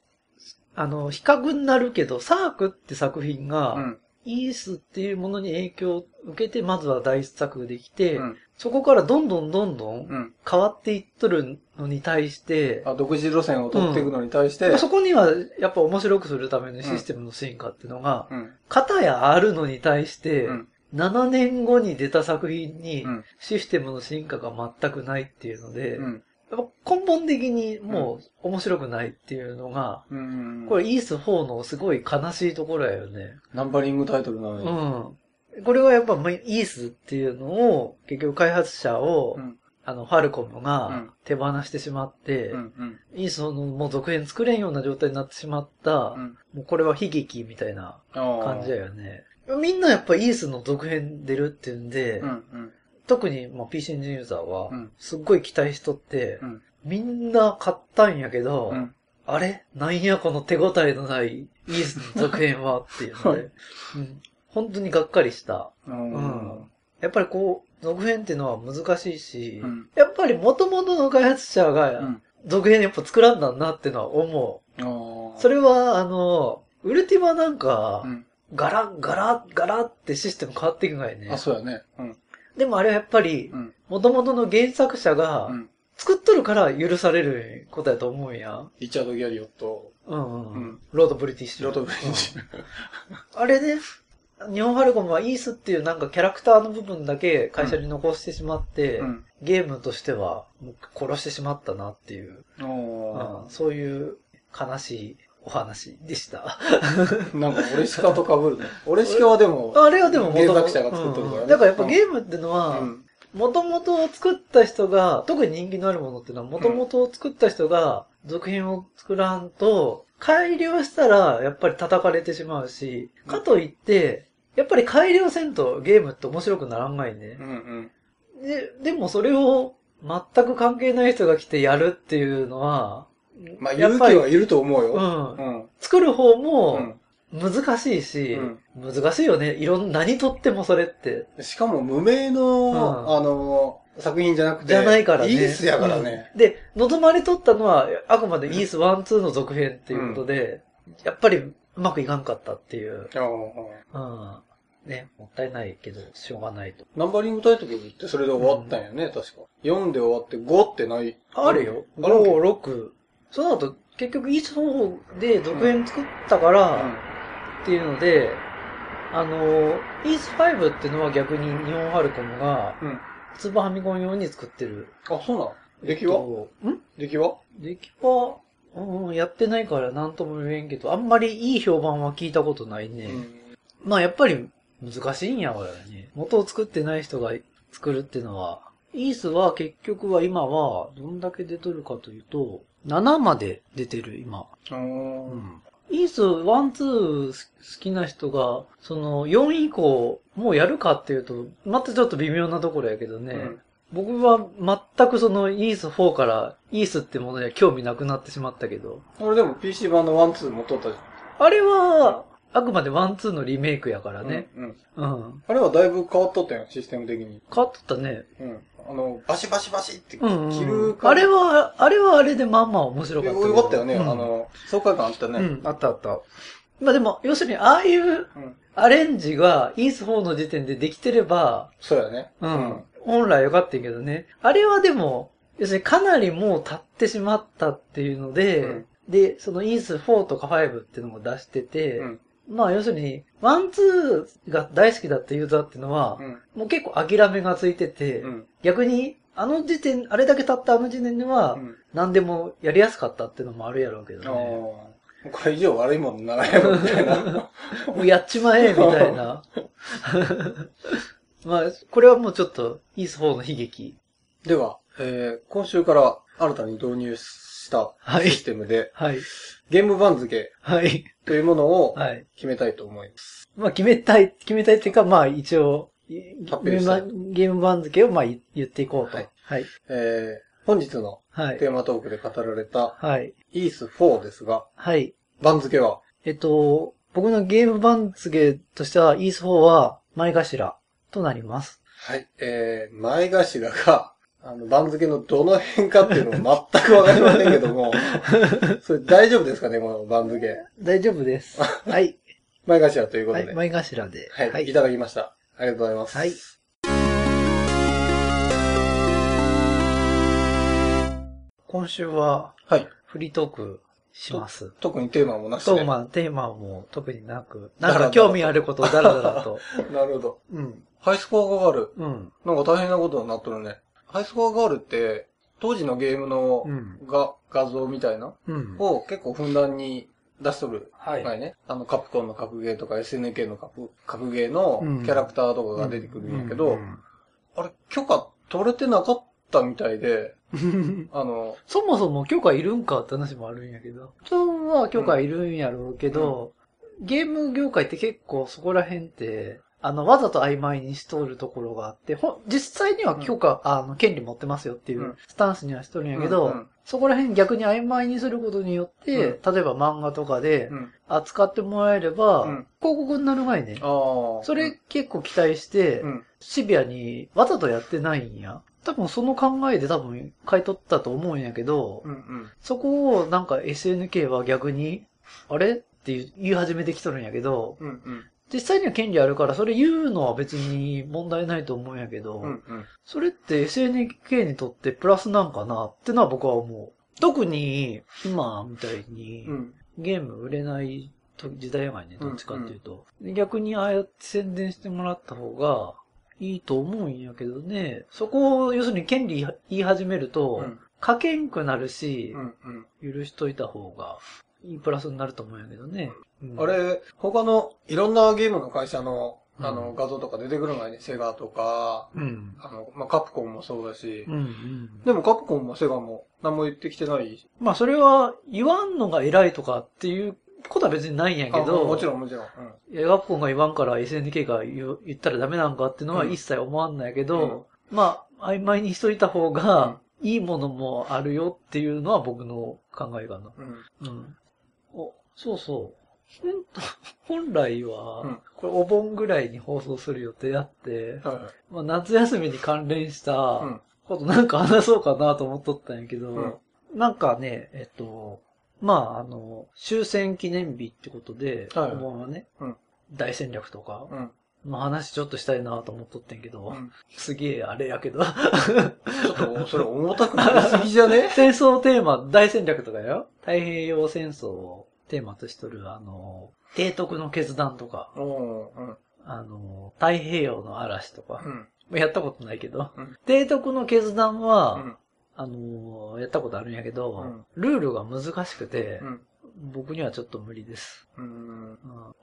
[SPEAKER 1] あの、比較になるけど、サークって作品が、
[SPEAKER 2] うん。
[SPEAKER 1] イースっていうものに影響を受けて、まずは第一作できて、
[SPEAKER 2] うん。
[SPEAKER 1] そこからどんどんどんどん
[SPEAKER 2] うん。
[SPEAKER 1] 変わっていっとるのに対して、
[SPEAKER 2] あ、独自路線を取っていくのに対して、
[SPEAKER 1] そこにはやっぱ面白くするためのシステムの進化っていうのが、
[SPEAKER 2] うん。
[SPEAKER 1] 型やあるのに対して、
[SPEAKER 2] うん。
[SPEAKER 1] 7年後に出た作品に
[SPEAKER 2] うん。
[SPEAKER 1] システムの進化が全くないっていうので、根本的にもう面白くないっていうのが、
[SPEAKER 2] うん。
[SPEAKER 1] これイース4のすごい悲しいところやよね。
[SPEAKER 2] ナンバリングタイトルなのに。
[SPEAKER 1] うん。これはやっぱまあイースっていうのを結局開発者を、
[SPEAKER 2] うん。
[SPEAKER 1] あの、ファルコム
[SPEAKER 2] う
[SPEAKER 1] が
[SPEAKER 2] ん
[SPEAKER 1] 手放してしまって、
[SPEAKER 2] うん。うん。
[SPEAKER 1] イースのもう続編作れんような状態になってしまった、
[SPEAKER 2] うん。
[SPEAKER 1] もうこれは悲劇みたいな。感じだよね。みんなやっぱイースの続編出るっていうんで、
[SPEAKER 2] うん。うん。
[SPEAKER 1] 特にまあ PC エンジンユーザーは
[SPEAKER 2] うん、
[SPEAKER 1] すっごい期待しとって、
[SPEAKER 2] うん
[SPEAKER 1] みんな買ったんやけど、
[SPEAKER 2] うん。
[SPEAKER 1] あれ？なんやこの手応えのないイースの続編はっていうの
[SPEAKER 2] は
[SPEAKER 1] で、うん、本当にがっかりした。
[SPEAKER 2] うん。
[SPEAKER 1] うんやっぱりこう、続編っていうのは難しいし、
[SPEAKER 2] うん
[SPEAKER 1] やっぱり元々の開発者
[SPEAKER 2] う
[SPEAKER 1] が
[SPEAKER 2] ん。
[SPEAKER 1] 続編やっぱ作らんだなっていうのは思。う。それは、あの、ウルティマなんか
[SPEAKER 2] う、ん。
[SPEAKER 1] ガラッガラッガラッってシステム変わっていくがいね
[SPEAKER 2] あ、。そうやね。うん。
[SPEAKER 1] でもあれはやっぱり
[SPEAKER 2] う、ん。
[SPEAKER 1] 元々の原作者が
[SPEAKER 2] うん。
[SPEAKER 1] 作っとるから許されることやと思うんや。
[SPEAKER 2] リチャード・ギャリオット、
[SPEAKER 1] うんうん。
[SPEAKER 2] うん
[SPEAKER 1] ロードブリティッシュ。
[SPEAKER 2] ロード・ブリティッシュ。
[SPEAKER 1] あれね、日本ファルコムはイースっていうなんかキャラクターの部分だけ会社に残してしまって、
[SPEAKER 2] うん。
[SPEAKER 1] ゲームとしては殺してしまったなっていう、
[SPEAKER 2] お
[SPEAKER 1] うんそういう悲しいお話でした。
[SPEAKER 2] ー なんか、オレシカと被るね。オレシカはでも、
[SPEAKER 1] あれはでも
[SPEAKER 2] 作者が作ってるからね
[SPEAKER 1] うんだからやっぱゲームってのは、
[SPEAKER 2] うん。
[SPEAKER 1] 元々を作った人が、特に人気のあるものっていうのは、元々を作った人が続編を作らんと、改良したらやっぱり叩かれてしまうし、かといって、やっぱり改良せんとゲームって面白くならんがいね
[SPEAKER 2] う。んうん。
[SPEAKER 1] で、でもそれを全く関係ない人が来てやるっていうのは、
[SPEAKER 2] まあ、勇気はいると思うよ。
[SPEAKER 1] うん。
[SPEAKER 2] うん。
[SPEAKER 1] 作る方
[SPEAKER 2] う
[SPEAKER 1] も
[SPEAKER 2] ん。
[SPEAKER 1] 難しいし、
[SPEAKER 2] うん
[SPEAKER 1] 難しいよね。いろんな、何とってもそれって。
[SPEAKER 2] しかも無名の、
[SPEAKER 1] うん
[SPEAKER 2] あの、作品じゃなくて、
[SPEAKER 1] じゃないからね。
[SPEAKER 2] イースやからね。
[SPEAKER 1] うんで、望まれとったのは、あくまでイース1、2の続編っていうことで、やっぱりうまくいかんかったっていう。
[SPEAKER 2] ああ
[SPEAKER 1] うん。ね、もったいないけど、しょうがないと。
[SPEAKER 2] ナンバリングタイトルってそれで終わったんやね、確か。4で終わって5ってない。
[SPEAKER 1] あるよ。
[SPEAKER 2] あるっけ
[SPEAKER 1] ？5、6。その後、結局イース4で続編作ったから、っていうので、あの、イース5っていうのは逆に日本ファルコムが、
[SPEAKER 2] うん。うん。
[SPEAKER 1] スーパーファミコン用に作ってる。
[SPEAKER 2] あ、そうなの？出来は？
[SPEAKER 1] えっとん？
[SPEAKER 2] 出来は？
[SPEAKER 1] 出来は、うん、やってないから何とも言えんけど、あんまりいい評判は聞いたことないね。
[SPEAKER 2] うん。
[SPEAKER 1] まあやっぱり難しいんやからね。元を作ってない人が作るっていうのは、イースは結局は今はどんだけ出とるかというと、7まで出てる今。
[SPEAKER 2] あー
[SPEAKER 1] イース1、2好きな人が、その4以降、もうやるかっていうと、またちょっと微妙なところやけどね。
[SPEAKER 2] うん
[SPEAKER 1] 僕は全くそのイース4からイースってものには興味なくなってしまったけど。
[SPEAKER 2] 俺でも PC 版の1、2も撮ったじ
[SPEAKER 1] あれは、あくまでワンツーのリメイクやからね。
[SPEAKER 2] うん。うん。
[SPEAKER 1] うん。
[SPEAKER 2] あれはだいぶ変わっとったよ、システム的に。
[SPEAKER 1] 変わっとったね。
[SPEAKER 2] うん。あの、バシバシバシって
[SPEAKER 1] うん、
[SPEAKER 2] 切
[SPEAKER 1] うん。
[SPEAKER 2] る感じ
[SPEAKER 1] あれは、あれはあれでまあまあ面白かった。
[SPEAKER 2] よかったよね。
[SPEAKER 1] うん
[SPEAKER 2] あの、爽快感あったね。
[SPEAKER 1] うん、あったあった。まあでも、要するに、ああいう
[SPEAKER 2] うん。
[SPEAKER 1] アレンジがイース4の時点でできてれば、
[SPEAKER 2] そうやね。
[SPEAKER 1] うん。本来良かったけどね。あれはでも、要するにかなりもう経ってしまったっていうので、
[SPEAKER 2] うん
[SPEAKER 1] で、そのイース4とか5っていうのも出してて、
[SPEAKER 2] うん
[SPEAKER 1] まあ要するに、 one、two が大好きだったユーザーっていうのは、
[SPEAKER 2] うん。
[SPEAKER 1] もう結構諦めがついてて、
[SPEAKER 2] うん。
[SPEAKER 1] 逆に、あの時点、あれだけ経ったあの時点では、
[SPEAKER 2] うん。
[SPEAKER 1] 何でもやりやすかったっていうのもあるやろうけど
[SPEAKER 2] ああ。
[SPEAKER 1] ね。
[SPEAKER 2] これ以上悪いもんならんやろ、みたいな。
[SPEAKER 1] もうやっちまえ、みたいな。まあ、これはもうちょっと、イース4の悲劇。
[SPEAKER 2] では、えー、今週から新たに導入した
[SPEAKER 1] はい
[SPEAKER 2] システムで、
[SPEAKER 1] はい。
[SPEAKER 2] ゲーム番付
[SPEAKER 1] はい。
[SPEAKER 2] というものを
[SPEAKER 1] はい。
[SPEAKER 2] 決めたいと思います。
[SPEAKER 1] まあ、決めたい、決めたいっていうか、まあ、一応、ゲームゲーム番付を、まあ、言言っていこうと。
[SPEAKER 2] は
[SPEAKER 1] はいい。
[SPEAKER 2] えー、本日の
[SPEAKER 1] はい。
[SPEAKER 2] テーマトークで語られた
[SPEAKER 1] はい。
[SPEAKER 2] イース4ですが、
[SPEAKER 1] はい。
[SPEAKER 2] 番付は、
[SPEAKER 1] えっと、僕のゲーム番付としては、イース4は、前頭となります。
[SPEAKER 2] はい、えー、前頭が、あの、番付のどの辺かっていうのを全くわかりませんけども、それ大丈夫ですかね、この番付？
[SPEAKER 1] 大丈夫です。はい。
[SPEAKER 2] 前頭ということで。
[SPEAKER 1] はい。前頭で。
[SPEAKER 2] はい、い、ただきました。ありがとうございます。
[SPEAKER 1] はい。今週は、
[SPEAKER 2] はい。
[SPEAKER 1] フリートークします。
[SPEAKER 2] 特にテーマもなしで。
[SPEAKER 1] そう、まあ、テーマも特になく、なんか興味あることをだらだらと。
[SPEAKER 2] なるほど。
[SPEAKER 1] うん。
[SPEAKER 2] ハイスコアガール。
[SPEAKER 1] うん。
[SPEAKER 2] なんか大変なことになっとるね。ハイスコアガールって、当時のゲームの
[SPEAKER 1] うん。
[SPEAKER 2] が、画像みたいな
[SPEAKER 1] うん。
[SPEAKER 2] を結構ふんだんに出しとる。
[SPEAKER 1] はい。
[SPEAKER 2] はいね。あの、カプコンの格ゲーとか SNK の格格ゲーの
[SPEAKER 1] うん。
[SPEAKER 2] キャラクターとかが出てくるんやけど、
[SPEAKER 1] うん
[SPEAKER 2] あれ、許可取れてなかったみたいで、あの、
[SPEAKER 1] そもそも許可いるんかって話もあるんやけど。本当は許可いるんやろうけど、ゲーム業界って結構そこら辺って、あの、わざと曖昧にしとるところがあって、ほん実際には許可、あの、権利持ってますよっていううん。スタンスにはしとるんやけど、
[SPEAKER 2] うんうん
[SPEAKER 1] そこら辺逆に曖昧にすることによって、例えば漫画とかで
[SPEAKER 2] うん。
[SPEAKER 1] 扱ってもらえれば、
[SPEAKER 2] うん
[SPEAKER 1] 広告になる前ね。それ結構期待して、
[SPEAKER 2] うん。
[SPEAKER 1] シビアにわざとやってないんや。多分その考えで多分買い取ったと思うんやけど、
[SPEAKER 2] うん。うん。
[SPEAKER 1] そこをなんか SNK は逆に、あれ？って言い始めてきとるんやけど、
[SPEAKER 2] うん。うん。
[SPEAKER 1] 実際には権利あるからそれ言うのは別に問題ないと思うんやけど、
[SPEAKER 2] うん。うん。
[SPEAKER 1] それって SNK にとってプラスなんかなってのは僕は思う。特に今みたいに
[SPEAKER 2] うん。
[SPEAKER 1] ゲーム売れない時代やがいね、どっちかっていうと。で逆にああやって宣伝してもらった方がいいと思うんやけどね。そこを要するに権利言い始めると、
[SPEAKER 2] うん
[SPEAKER 1] 書けんくなるし
[SPEAKER 2] う、ん。うん。
[SPEAKER 1] 許しといた方がいいプラスになると思うんやけどね。うん
[SPEAKER 2] あれ、他のいろんなゲームの会社の、あの、
[SPEAKER 1] うん
[SPEAKER 2] 画像とか出てくるのがね、セガとか、
[SPEAKER 1] うん。
[SPEAKER 2] あの、まあ、カプコンもそうだし
[SPEAKER 1] うん、うん。
[SPEAKER 2] でもカプコンもセガも何も言ってきてない。
[SPEAKER 1] まあそれは言わんのが偉いとかっていうことは別にないんやけ
[SPEAKER 2] あ
[SPEAKER 1] ど、
[SPEAKER 2] もちろんもちろん。
[SPEAKER 1] いや、ガプコンが言わんから SNK が言う言ったらダメなんかっていうのは
[SPEAKER 2] うん
[SPEAKER 1] 一切思わんないけど、まあ、曖昧にしといた方が、いいものもあるよっていうのは僕の考えかな。
[SPEAKER 2] うん。うん。
[SPEAKER 1] そうそう。本来は、
[SPEAKER 2] うん
[SPEAKER 1] これお盆ぐらいに放送する予定あって。まあ、夏休みに関連した
[SPEAKER 2] うん
[SPEAKER 1] ことなんか話そうかなと思っとったんやけど、
[SPEAKER 2] うん
[SPEAKER 1] なんかね、えっと、まあ、あの、終戦記念日ってことで、
[SPEAKER 2] はい
[SPEAKER 1] お盆はね、
[SPEAKER 2] うん
[SPEAKER 1] 大戦略とか
[SPEAKER 2] うん。
[SPEAKER 1] の話ちょっとしたいなと思っとってんけど、
[SPEAKER 2] うん
[SPEAKER 1] すげえあれやけど、
[SPEAKER 2] ちょっと、それ重たくなりすぎじゃね？
[SPEAKER 1] 戦争テーマ、大戦略とかよ。太平洋戦争をテーマとしとる、あの、提督の決断とか、
[SPEAKER 2] うん。うん。
[SPEAKER 1] あの、太平洋の嵐とか、
[SPEAKER 2] うん。
[SPEAKER 1] やったことないけど、
[SPEAKER 2] うん
[SPEAKER 1] 提督の決断は、
[SPEAKER 2] うん。
[SPEAKER 1] あの、やったことあるんやけど、
[SPEAKER 2] うん
[SPEAKER 1] ルールが難しくて、
[SPEAKER 2] うん。
[SPEAKER 1] 僕にはちょっと無理です。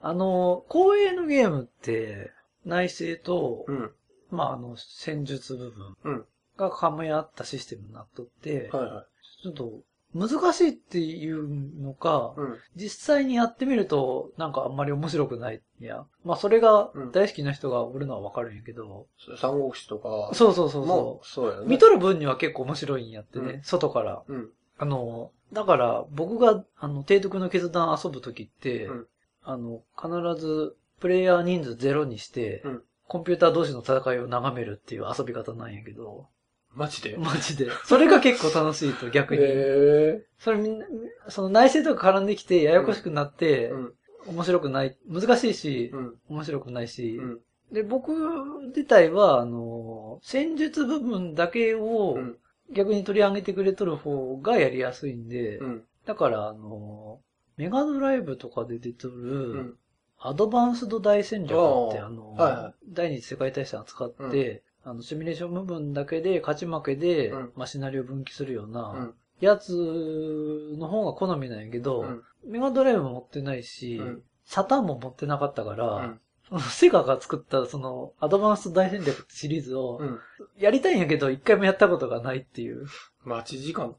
[SPEAKER 1] あの、公営のゲームって、内政と、
[SPEAKER 2] うん。
[SPEAKER 1] まあ、あの、戦術部分
[SPEAKER 2] うん
[SPEAKER 1] が噛み合ったシステムになっとって、
[SPEAKER 2] はいはい。
[SPEAKER 1] ちょっと難しいっていうのか、
[SPEAKER 2] うん。
[SPEAKER 1] 実際にやってみると、なんかあんまり面白くない。いや。まあそれが
[SPEAKER 2] うん
[SPEAKER 1] 大好きな人がおるのはわかるんやけど、
[SPEAKER 2] 三国志とか。
[SPEAKER 1] そうそうそう
[SPEAKER 2] も
[SPEAKER 1] そ
[SPEAKER 2] そうやね。
[SPEAKER 1] う。見とる分には結構面白いんやってね、
[SPEAKER 2] うん
[SPEAKER 1] 外から。
[SPEAKER 2] うん。
[SPEAKER 1] あの、だから僕が、あの、提督の決断遊ぶときって、
[SPEAKER 2] うん
[SPEAKER 1] あの、必ず、プレイヤー人数ゼロにして、
[SPEAKER 2] うん
[SPEAKER 1] コンピューター同士の戦いを眺めるっていう遊び方なんやけど、
[SPEAKER 2] マジで？
[SPEAKER 1] マジで。それが結構楽しいと逆に。
[SPEAKER 2] へ
[SPEAKER 1] それみんな、その内政とか絡んできてややこしくなって、
[SPEAKER 2] うん。
[SPEAKER 1] 面白くない、難しいし、
[SPEAKER 2] うん。
[SPEAKER 1] 面白くないし、
[SPEAKER 2] うん。
[SPEAKER 1] で、僕自体は、あの、戦術部分だけを
[SPEAKER 2] うん。
[SPEAKER 1] 逆に取り上げてくれとる方がやりやすいんで、
[SPEAKER 2] うん。
[SPEAKER 1] だから、あの、メガドライブとかで出てる、
[SPEAKER 2] うん。
[SPEAKER 1] アドバンスド大戦略って、
[SPEAKER 2] あ
[SPEAKER 1] の、
[SPEAKER 2] はいは
[SPEAKER 1] 第二次世界大戦扱って、あの、シミュレーション部分だけで、勝ち負けで、
[SPEAKER 2] うん
[SPEAKER 1] まあ、シナリオ分岐するよう
[SPEAKER 2] う。
[SPEAKER 1] なんやつの方が好みなんやけど、
[SPEAKER 2] うん。
[SPEAKER 1] メガドライブも持ってないし、
[SPEAKER 2] うん
[SPEAKER 1] サターンも持ってなかったから、セガが作ったその、アドバンスト大戦略ってシリーズを
[SPEAKER 2] う、ん。
[SPEAKER 1] やりたいんやけど、一回もやったことがないっていう。
[SPEAKER 2] 待ち時間、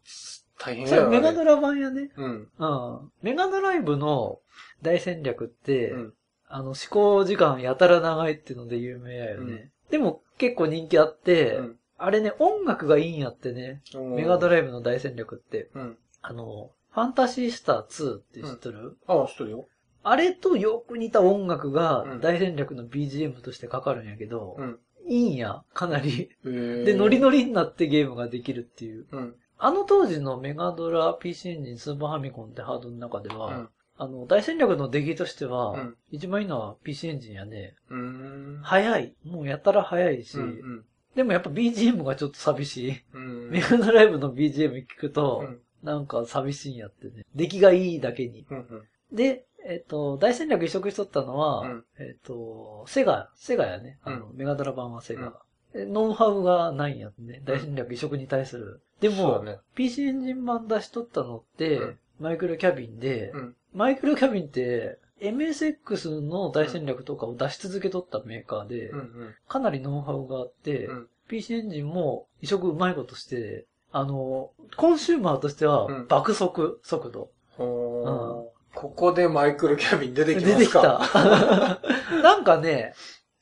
[SPEAKER 2] 大変
[SPEAKER 1] それ
[SPEAKER 2] やろ
[SPEAKER 1] メガドラ版やね。
[SPEAKER 2] うん。
[SPEAKER 1] うん。メガドライブの大戦略って、
[SPEAKER 2] うん。
[SPEAKER 1] あの、思考時間やたら長いっていうので有名やよね。でも結構人気あって、
[SPEAKER 2] うん
[SPEAKER 1] あれね、音楽がいいんやってね。メガドライブの大戦略って。
[SPEAKER 2] うん。
[SPEAKER 1] あの、ファンタシースター2って知ってる、
[SPEAKER 2] ああ、知ってるよ。
[SPEAKER 1] あれとよく似た音楽が
[SPEAKER 2] うん
[SPEAKER 1] 大戦略の BGM としてかかるんやけど、
[SPEAKER 2] うん。
[SPEAKER 1] いいんや、かなり。
[SPEAKER 2] で
[SPEAKER 1] で、ノリノリになってゲームができるっていう。
[SPEAKER 2] うん。
[SPEAKER 1] あの当時のメガドラ PC エンジンスーパーファミコンってハードの中では、
[SPEAKER 2] うん。
[SPEAKER 1] あの、大戦略の出来としては、
[SPEAKER 2] うん
[SPEAKER 1] 一番いいのは PC エンジンやね。
[SPEAKER 2] うーん。
[SPEAKER 1] 早い。もうやたら早いし、
[SPEAKER 2] うん。
[SPEAKER 1] でもやっぱ BGM がちょっと寂しい。
[SPEAKER 2] うん。
[SPEAKER 1] メガドライブの BGM 聞くと、
[SPEAKER 2] うん
[SPEAKER 1] なんか寂しいんやってね。出来がいいだけに。
[SPEAKER 2] うん。うん。
[SPEAKER 1] で、えっ、と、大戦略移植しとったのは、
[SPEAKER 2] うん
[SPEAKER 1] えっ、と、セガ、セガやね。あの、メガドラ版はセガ。でノウハウがないんやってね。大戦略移植に対する。でも、
[SPEAKER 2] ね
[SPEAKER 1] PC エンジン版出しとったのって、
[SPEAKER 2] うん
[SPEAKER 1] マイクロキャビンで、
[SPEAKER 2] うん。
[SPEAKER 1] マイクロキャビンって、MSX の大戦略とかを出し続けとったメーカーで、
[SPEAKER 2] うん。
[SPEAKER 1] かなりノウハウがあって、
[SPEAKER 2] うん
[SPEAKER 1] PC エンジンも移植うまいことして、あの、コンシューマーとしては
[SPEAKER 2] うん
[SPEAKER 1] 爆速、速度。
[SPEAKER 2] ここでマイクロキャビン出てき
[SPEAKER 1] 出てき
[SPEAKER 2] ますか。
[SPEAKER 1] た。なんかね、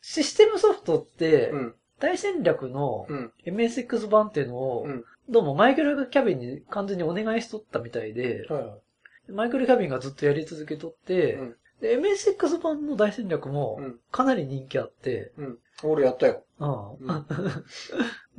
[SPEAKER 1] システムソフトって、
[SPEAKER 2] うん。
[SPEAKER 1] 大戦略の
[SPEAKER 2] うん。
[SPEAKER 1] MSX 版っていうのを、
[SPEAKER 2] うん。
[SPEAKER 1] どうもマイクロキャビンに完全にお願いしとったみたいで、
[SPEAKER 2] はいはい。
[SPEAKER 1] マイクロキャビンがずっとやり続けとって、
[SPEAKER 2] うん
[SPEAKER 1] で MSX 版の大戦略も
[SPEAKER 2] うん
[SPEAKER 1] かなり人気あって、
[SPEAKER 2] うん。俺やったよ。
[SPEAKER 1] うん
[SPEAKER 2] うん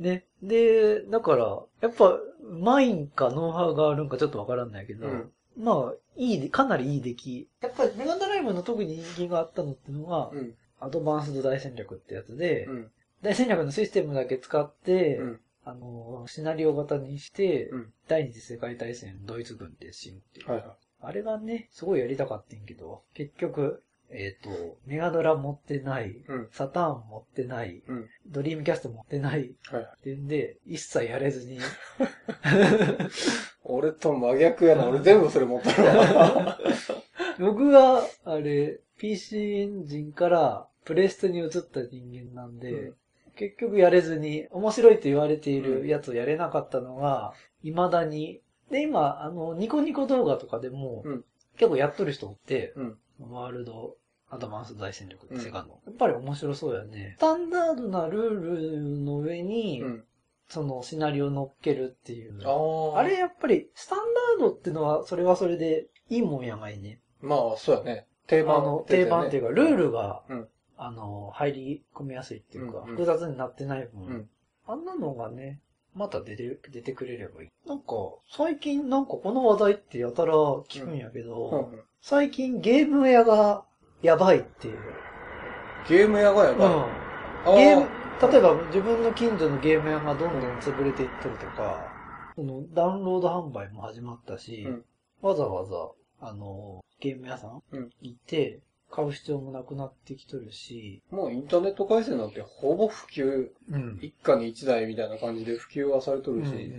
[SPEAKER 1] ね。で、だから、やっぱ、マインかノウハウがあるんかちょっとわからんないけど、
[SPEAKER 2] うん
[SPEAKER 1] まあ、いい、かなりいい出来。やっぱりメガドライブの特に人気があったのってのは、
[SPEAKER 2] うん。
[SPEAKER 1] アドバンスド大戦略ってやつで、
[SPEAKER 2] うん。
[SPEAKER 1] 大戦略のシステムだけ使って、
[SPEAKER 2] うん。
[SPEAKER 1] あの、シナリオ型にして、
[SPEAKER 2] うん
[SPEAKER 1] 第二次世界大戦ドイツ軍で死ぬっていう。
[SPEAKER 2] はいは
[SPEAKER 1] あれがね、すごいやりたかったんやけど、結局、えっ、と、メガドラ持ってない、
[SPEAKER 2] い。うん。
[SPEAKER 1] サターン持ってない、
[SPEAKER 2] うん。
[SPEAKER 1] ドリームキャスト持ってない
[SPEAKER 2] はいはい。
[SPEAKER 1] ってんで、一切やれずに、
[SPEAKER 2] 俺と真逆やな。俺全部それ持ったの。
[SPEAKER 1] 僕は、あれ、PC エンジンからプレステに移った人間なんで、
[SPEAKER 2] うん
[SPEAKER 1] 結局やれずに、面白いと言われているやつをやれなかったのが、未だに。で、今、あの、ニコニコ動画とかでも、
[SPEAKER 2] うん
[SPEAKER 1] 結構やっとる人おって、
[SPEAKER 2] うん。
[SPEAKER 1] ワールドアドバンス大戦略
[SPEAKER 2] うん
[SPEAKER 1] セガの。やっぱり面白そうやね。スタンダードなルールの上に、
[SPEAKER 2] うん。
[SPEAKER 1] そのシナリオを乗っけるっていう。
[SPEAKER 2] あ
[SPEAKER 1] れやっぱり、スタンダードってのは、それはそれでいいもんやがいね。
[SPEAKER 2] まあ、そうやね。定番。
[SPEAKER 1] あの、定番っていうか、ルールが、
[SPEAKER 2] うん
[SPEAKER 1] あの、入り込みやすいっていうか、
[SPEAKER 2] うんうん
[SPEAKER 1] 複雑になってない分、
[SPEAKER 2] うん
[SPEAKER 1] あんなのがね、また出て、出てくれればいい。なんか、最近なんかこの話題ってやたら聞くんやけど、
[SPEAKER 2] うんうん
[SPEAKER 1] 最近ゲームウェアがやばいっていう。
[SPEAKER 2] ゲーム屋がやばい。
[SPEAKER 1] うん。ゲーム、例えば自分の近所のゲーム屋がどんどん潰れていってるとか、そのダウンロード販売も始まったし、
[SPEAKER 2] うん
[SPEAKER 1] わざわざ、あの、ゲーム屋さん
[SPEAKER 2] うん
[SPEAKER 1] 行って、買う必要もなくなってきとるし、
[SPEAKER 2] もうインターネット回線なんてほぼ普及、
[SPEAKER 1] うん。
[SPEAKER 2] 一家に一台みたいな感じで普及はされとるし、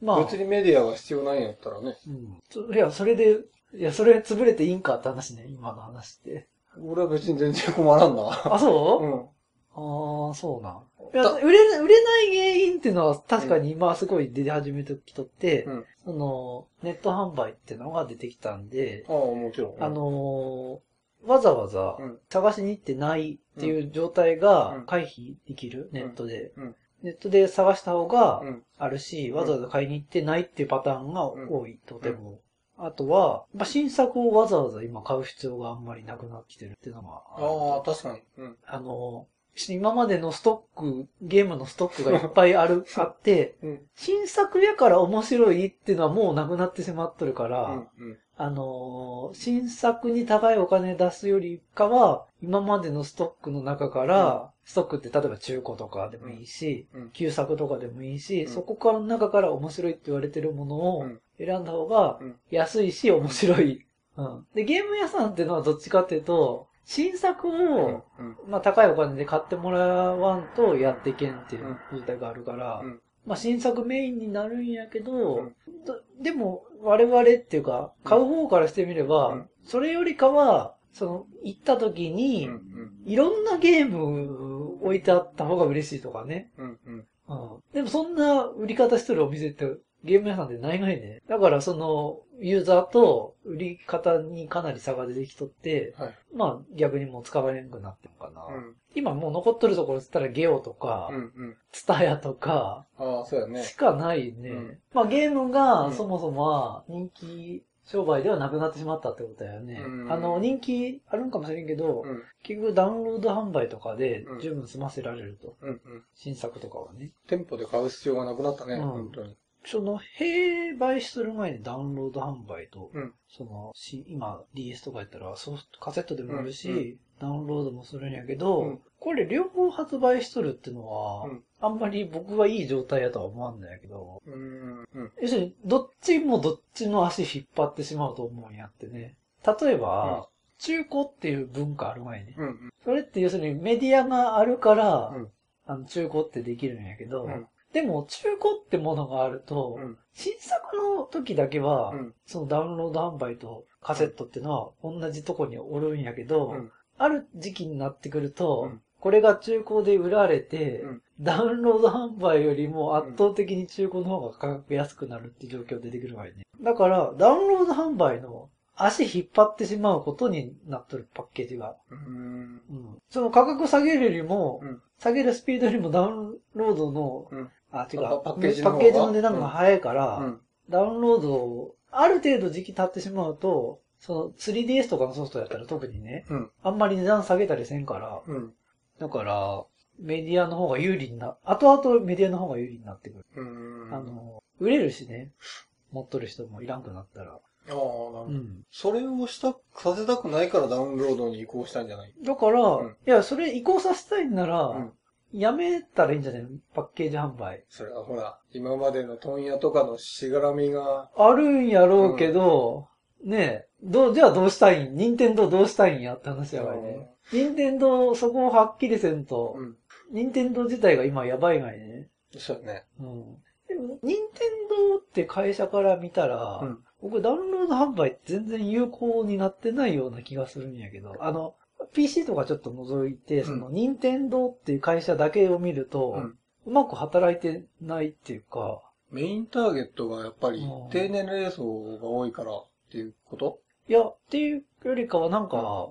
[SPEAKER 1] まあ、
[SPEAKER 2] 別にメディアが必要ないんやったらね。
[SPEAKER 1] うん。そいや、それで、いや、それ潰れていいんかって話ね、今の話って。
[SPEAKER 2] 俺は別に全然困らんな。
[SPEAKER 1] あ、そう、
[SPEAKER 2] うん。
[SPEAKER 1] ああ、そうなん。いや、売れ、売れない原因っていうのは確かに今すごい出始めてきとって、
[SPEAKER 2] うん
[SPEAKER 1] その、ネット販売っていうのが出てきたんで、
[SPEAKER 2] ああ、もちろん。
[SPEAKER 1] あ、のーわざわざ
[SPEAKER 2] うん
[SPEAKER 1] 探しに行ってないっていう状態が
[SPEAKER 2] うん
[SPEAKER 1] 回避できる、ネットで、
[SPEAKER 2] うん
[SPEAKER 1] ネットで探した方が
[SPEAKER 2] うん。
[SPEAKER 1] あるし、わざわざ買いに行ってないっていうパターンが多い、とても。あとは、まあ、新作をわざわざ今買う必要があんまりなくなってきてるっていうのがある
[SPEAKER 2] ああ、確かに。うん。
[SPEAKER 1] あの、今までのストック、ゲームのストックが いっぱいある、あって、
[SPEAKER 2] うん。
[SPEAKER 1] 新作やから面白いっていうのはもうなくなってしまっとるから、
[SPEAKER 2] うん。うん。
[SPEAKER 1] あのー新作に高いお金出すよりかは、今までのストックの中から、ストックって例えば中古とかでもいいし、
[SPEAKER 2] うん。
[SPEAKER 1] 旧作とかでもいいし、
[SPEAKER 2] うん。
[SPEAKER 1] そこからの中から面白いって言われてるものを
[SPEAKER 2] うん。
[SPEAKER 1] 選んだ方が
[SPEAKER 2] うん。
[SPEAKER 1] 安いし面白い。うん。で、ゲーム屋さんっていうのはどっちかっていうと、新作を、
[SPEAKER 2] うん。
[SPEAKER 1] まあ高いお金で買ってもらわんとやっていけんっていう状態があるから、
[SPEAKER 2] うん
[SPEAKER 1] まあ新作メインになるんやけど、
[SPEAKER 2] うん
[SPEAKER 1] どでも我々っていうか、買う方からしてみれば、
[SPEAKER 2] うん
[SPEAKER 1] それよりかは、その、行った時
[SPEAKER 2] う
[SPEAKER 1] に、
[SPEAKER 2] ん。
[SPEAKER 1] いろんなゲーム置いてあった方が嬉しいとかね。
[SPEAKER 2] うん。うん。
[SPEAKER 1] うん。でもそんな売り方してるお店ってゲーム屋さんでないがいね。だからその、ユーザーと売り方にかなり差が出てきとって、
[SPEAKER 2] はい。
[SPEAKER 1] まあ逆にもう使われなくなってるかな。
[SPEAKER 2] うん。
[SPEAKER 1] 今もう残っとるところっつったらゲオとか
[SPEAKER 2] う、ん。うん。
[SPEAKER 1] ツタヤとか、
[SPEAKER 2] ああ、そうやね。
[SPEAKER 1] しかないね。
[SPEAKER 2] うん
[SPEAKER 1] まあゲーム
[SPEAKER 2] う
[SPEAKER 1] が
[SPEAKER 2] ん
[SPEAKER 1] そもそもは人気商売ではなくなってしまったってことだよね。
[SPEAKER 2] うん
[SPEAKER 1] あの、人気あるんかもしれんけど、
[SPEAKER 2] うん。
[SPEAKER 1] 結局ダウンロード販売とかで
[SPEAKER 2] うん
[SPEAKER 1] 十分済ませられると。
[SPEAKER 2] うん。うん。
[SPEAKER 1] 新作とかはね。
[SPEAKER 2] 店舗で買う必要がなくなったね。
[SPEAKER 1] うん
[SPEAKER 2] 本当に。
[SPEAKER 1] その、併売する前にダウンロード販売と、
[SPEAKER 2] うん
[SPEAKER 1] その、し今 DS とかやったらソフト、カセットでもあるし、
[SPEAKER 2] うんう
[SPEAKER 1] ダウンロードもするんやけど、
[SPEAKER 2] うん
[SPEAKER 1] これ両方発売しとるってのは、
[SPEAKER 2] うん
[SPEAKER 1] あんまり僕はいい状態やとは思わんだけど、
[SPEAKER 2] うん。うん。
[SPEAKER 1] 要するに、どっちもどっちの足引っ張ってしまうと思うんやってね。例えば、中古っていう文化ある前に。
[SPEAKER 2] うん。
[SPEAKER 1] それって要するにメディアがあるから、
[SPEAKER 2] うん
[SPEAKER 1] あの中古ってできるんやけど、
[SPEAKER 2] うん。
[SPEAKER 1] でも中古ってものがあると、
[SPEAKER 2] うん。
[SPEAKER 1] 新作の時だけは、
[SPEAKER 2] うん。
[SPEAKER 1] そのダウンロード販売とカセットっていうのは同じとこにおるんやけど、
[SPEAKER 2] うん
[SPEAKER 1] ある時期になってくると、
[SPEAKER 2] うん
[SPEAKER 1] これが中古で売られて、
[SPEAKER 2] うん
[SPEAKER 1] ダウンロード販売よりも圧倒的に中古の方が価格安くなるっていう状況出てくるわよね。だから、ダウンロード販売の足引っ張ってしまうことになっとるパッケージが。
[SPEAKER 2] うん。
[SPEAKER 1] うんその価格下げるよりも、
[SPEAKER 2] うん
[SPEAKER 1] 下げるスピードよりもダウンロードの、
[SPEAKER 2] うん
[SPEAKER 1] あ、違う、
[SPEAKER 2] パパッケージ
[SPEAKER 1] パ
[SPEAKER 2] の
[SPEAKER 1] 値段が早いから、
[SPEAKER 2] うん。
[SPEAKER 1] ダウンロードを、ある程度時期経ってしまうと、その 3DS とかのソフトやったら特にね、
[SPEAKER 2] うん。
[SPEAKER 1] あんまり値段下げたりせんから、
[SPEAKER 2] うん。
[SPEAKER 1] だから、メディアの方が有利にな、後々メディアの方が有利になってくる。
[SPEAKER 2] うん。
[SPEAKER 1] あの、売れるしね、持っとる人もいらんくなったら。
[SPEAKER 2] ああ、なるほど。
[SPEAKER 1] うん。
[SPEAKER 2] それをした、させたくないからダウンロードに移行したんじゃない？
[SPEAKER 1] だから、
[SPEAKER 2] うん
[SPEAKER 1] いや、それ移行させたいんなら、
[SPEAKER 2] うん
[SPEAKER 1] やめたらいいんじゃない？のパッケージ販売。
[SPEAKER 2] それはほら、今までの問屋とかのしがらみが、
[SPEAKER 1] あるんやろうけど、ねえ、どう、じゃあどうしたいん？任天堂どうしたいんやって話やわいね。任天堂そこをはっきりせんと
[SPEAKER 2] う、ん。
[SPEAKER 1] 任天堂自体が今やばいがいね。
[SPEAKER 2] そうやね。
[SPEAKER 1] うん。でも、任天堂って会社から見たら、
[SPEAKER 2] うん
[SPEAKER 1] 僕ダウンロード販売全然有効になってないような気がするんやけど、あの、PC とかちょっと除いて、その、任天堂っていう会社だけを見ると、
[SPEAKER 2] う。
[SPEAKER 1] うんまく働いてないっていうか、
[SPEAKER 2] メインターゲットがやっぱり
[SPEAKER 1] うん。
[SPEAKER 2] 低年齢層が多いからっていうこと？
[SPEAKER 1] いや、っていうよりかはなんか、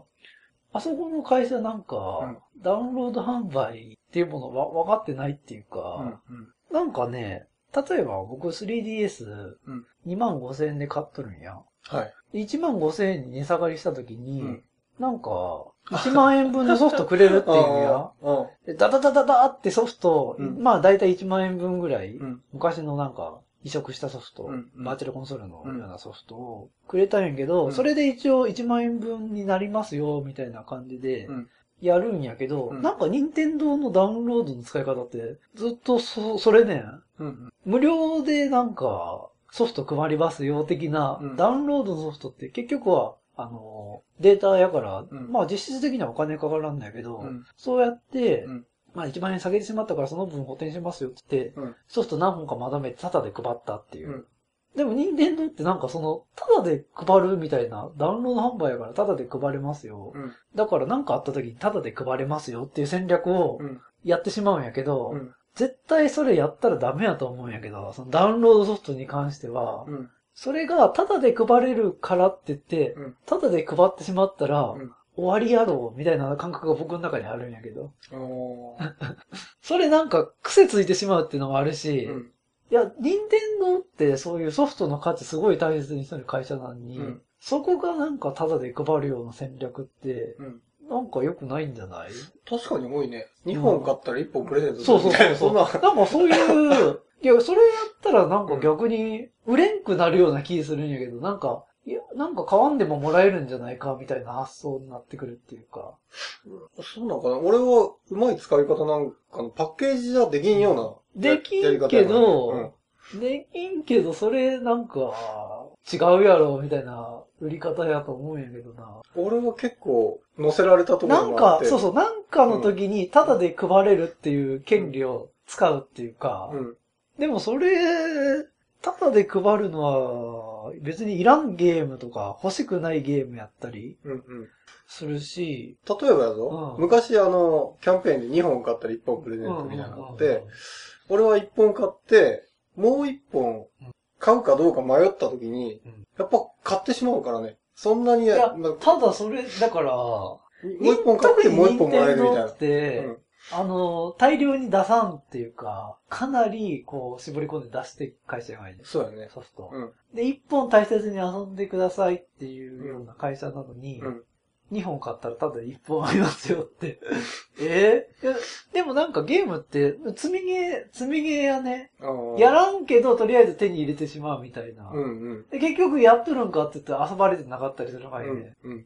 [SPEAKER 1] あそこの会社なんか、ダウンロード販売っていうものわ分かってないっていうか、
[SPEAKER 2] うん。
[SPEAKER 1] なんかね、例えば僕 3DS2
[SPEAKER 2] うん
[SPEAKER 1] 万5千円で買っとるんや。
[SPEAKER 2] はい。
[SPEAKER 1] 1万5千円に値下がりした時に、
[SPEAKER 2] うん
[SPEAKER 1] なんか、1万円分のソフトくれるっていうんや。
[SPEAKER 2] ああ。
[SPEAKER 1] でダダダダダってソフト、
[SPEAKER 2] うん
[SPEAKER 1] まあ大体1万円分ぐらい、
[SPEAKER 2] うん。
[SPEAKER 1] 昔のなんか移植したソフト、
[SPEAKER 2] うんうん
[SPEAKER 1] バーチャルコンソールのよう
[SPEAKER 2] うん
[SPEAKER 1] なソフトをくれたんやけど、
[SPEAKER 2] うん
[SPEAKER 1] それで一応1万円分になりますよ、みたいな感じで
[SPEAKER 2] うん。
[SPEAKER 1] やるんやけど、
[SPEAKER 2] うん。
[SPEAKER 1] なんか任天堂のダウンロードの使い方ってずっとそ、それね、
[SPEAKER 2] うん。
[SPEAKER 1] 無料でなんかソフト配りますよ的な
[SPEAKER 2] うん。
[SPEAKER 1] ダウンロードのソフトって結局はあの、データやから、
[SPEAKER 2] うん。
[SPEAKER 1] まあ実質的にはお金かからんだけど、
[SPEAKER 2] うん。
[SPEAKER 1] そうやって、
[SPEAKER 2] うん。
[SPEAKER 1] まあ1万円下げてしまったからその分補填しますよって言って、
[SPEAKER 2] うん。
[SPEAKER 1] ソフト何本かまとめてタダで配ったっていう。
[SPEAKER 2] うん
[SPEAKER 1] でも任天堂ってなんかその、タダで配るみたいな、ダウンロード販売やからタダで配れますよ。
[SPEAKER 2] うん。
[SPEAKER 1] だから何かあった時にタダで配れますよっていう戦略を
[SPEAKER 2] うん。
[SPEAKER 1] やってしまうんやけど、
[SPEAKER 2] うん。
[SPEAKER 1] 絶対それやったらダメやと思うんやけど、そのダウンロードソフトに関しては、
[SPEAKER 2] うん。
[SPEAKER 1] それがタダで配れるからって言って、
[SPEAKER 2] うん
[SPEAKER 1] タダで配ってしまったら、
[SPEAKER 2] うん
[SPEAKER 1] 終わりやろうみたいな感覚が僕の中にあるんやけど、それなんか癖ついてしまうっていうのもあるし、
[SPEAKER 2] うん。
[SPEAKER 1] いや、任天堂ってそういうソフトの価値すごい大切にする会社なのに、
[SPEAKER 2] うん
[SPEAKER 1] そこがなんかタダで配るような戦略って、
[SPEAKER 2] うん。
[SPEAKER 1] なんか良くないんじゃない？
[SPEAKER 2] 確かに多いね。2本買ったら1本プレゼントす
[SPEAKER 1] そうそうそう
[SPEAKER 2] な。
[SPEAKER 1] そう。
[SPEAKER 2] そんな。
[SPEAKER 1] なんかそういう、いや、それやったらなんか逆に売れんくなるような気するんやけど、なんか、いや、なんか買わんでももらえるんじゃないかみたいな発想になってくるっていうか。
[SPEAKER 2] そうなのかな俺はうまい使い方なんかのパッケージじゃできんような。
[SPEAKER 1] できんけど、
[SPEAKER 2] うん
[SPEAKER 1] できんけど、それなんか、違うやろ、みたいな売り方やと思うんやけどな。
[SPEAKER 2] 俺は結構乗せられたところ
[SPEAKER 1] なんか。そうそう、なんかの時にタダで配れるっていう権利を使うっていうか、
[SPEAKER 2] うん。
[SPEAKER 1] でもそれ、タダで配るのは、別にいらんゲームとか欲しくないゲームやったり
[SPEAKER 2] うんうん。
[SPEAKER 1] するし、
[SPEAKER 2] 例えばやぞ、
[SPEAKER 1] うん
[SPEAKER 2] 昔あの、キャンペーンで2本買ったら1本プレゼントみたいなのがあっ
[SPEAKER 1] うん
[SPEAKER 2] て、俺は1本買って、もう1本買うかどうか迷った時に、
[SPEAKER 1] うん
[SPEAKER 2] やっぱ買ってしまうからね。そんなに、
[SPEAKER 1] いや
[SPEAKER 2] まあ、
[SPEAKER 1] ただそれ、だから、
[SPEAKER 2] もう1本買ってもう1本もらえるみたいなうん
[SPEAKER 1] あの、大量に出さんっていうか、かなり、こう、絞り込んで出して会社がいい。
[SPEAKER 2] そうやね。
[SPEAKER 1] ソフト。
[SPEAKER 2] うん。
[SPEAKER 1] で、一本大切に遊んでくださいっていうような会社なのに、
[SPEAKER 2] うん。
[SPEAKER 1] 二本買ったらただ一本ありますよって。えー？いやでもなんかゲームって、積みゲー、積みゲーやね。やらんけど、とりあえず手に入れてしまうみたいな。
[SPEAKER 2] うんうん。
[SPEAKER 1] で結局やっとるんかって言って遊ばれてなかったりする場合ね。
[SPEAKER 2] うん。うん。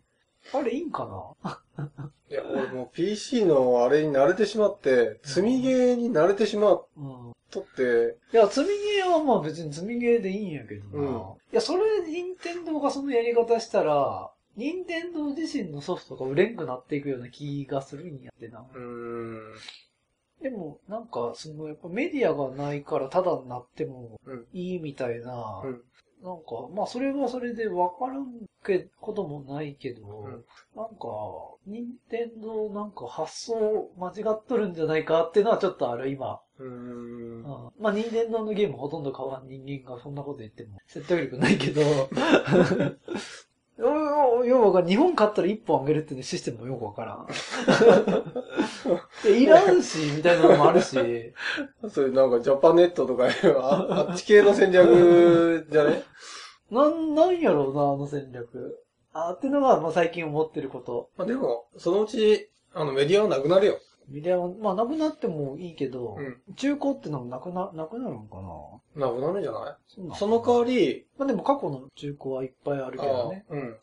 [SPEAKER 1] あれいいんかな？い
[SPEAKER 2] や、俺もう PC のあれに慣れてしまって、積みゲーに慣れてしまっ
[SPEAKER 1] うん。
[SPEAKER 2] とって、
[SPEAKER 1] いや、積みゲーはまあ別に積みゲーでいいんやけどな。
[SPEAKER 2] うん
[SPEAKER 1] いや、それ、任天堂がそのやり方したら、任天堂自身のソフトが売れんくなっていくような気がするんやってな。
[SPEAKER 2] うーん。
[SPEAKER 1] でも、なんか、その、やっぱメディアがないからタダになっても
[SPEAKER 2] うん
[SPEAKER 1] いいみたいな、
[SPEAKER 2] うん
[SPEAKER 1] なんか、まあそれはそれでわからんけこともないけど、
[SPEAKER 2] ん
[SPEAKER 1] なんか、任天堂なんか発想間違っとるんじゃないかっていうのはちょっとある、今。
[SPEAKER 2] うーん。
[SPEAKER 1] うんまあ、任天堂のゲームほとんど買わん人間がそんなこと言っても説得力ないけど、よようわからん。日本買ったら1本あげるっていうシステムもよくわからん。でいらんし、みたいなのもあるし。
[SPEAKER 2] それなんかジャパネットとかああっち系の戦略じゃね？
[SPEAKER 1] なん、なんやろうな、あの戦略。あってのが、まあ最近思ってること。
[SPEAKER 2] まあでも、そのうち、あのメディアはなくなるよ。
[SPEAKER 1] メディアは、まあなくなってもいいけど、
[SPEAKER 2] うん
[SPEAKER 1] 中古ってのもなくな、なくなるのかな？
[SPEAKER 2] なくなるんじゃない？
[SPEAKER 1] そんなん
[SPEAKER 2] その代わり、
[SPEAKER 1] まあでも過去の中古はいっぱいあるけどね。
[SPEAKER 2] あうん。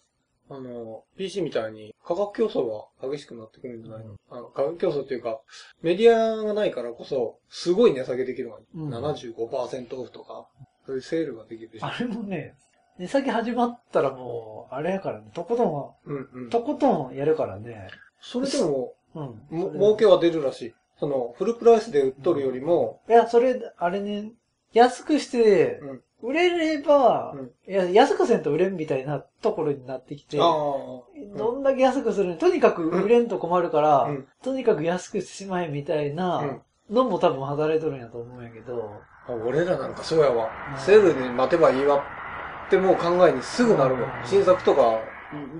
[SPEAKER 2] あの、PC みたいに価格競争が激しくなってくるんじゃない？の、あの価格競争っていうか、メディアがないからこそ、すごい値下げできるのに、
[SPEAKER 1] うん
[SPEAKER 2] 75%オフとか、そういうセールができるし。
[SPEAKER 1] あれもね、値下げ始まったらもう、あれやからね、とことんは、
[SPEAKER 2] うんうん。
[SPEAKER 1] とことんやるからね。
[SPEAKER 2] それでも、
[SPEAKER 1] うん。
[SPEAKER 2] も儲けは出るらしい。その、フルプライスで売っとるよりも、
[SPEAKER 1] いや、それ、あれね、安くして
[SPEAKER 2] うん、
[SPEAKER 1] 売れれば、
[SPEAKER 2] うん。
[SPEAKER 1] いや、安くせんと売れんみたいなところになってきて、どんだけ安くするの？とにかく売れんと困るから、
[SPEAKER 2] うん。
[SPEAKER 1] とにかく安くしてしまえみたいなのも多分働いとるんやと思うんやけど、
[SPEAKER 2] あ俺らなんかそうやわ。
[SPEAKER 1] う。ん。
[SPEAKER 2] セールに待てばいいわってもう考えにすぐなるもん。
[SPEAKER 1] うん。
[SPEAKER 2] 新作とか、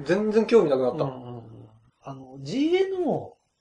[SPEAKER 2] 全然興味なくなった。
[SPEAKER 1] あの、って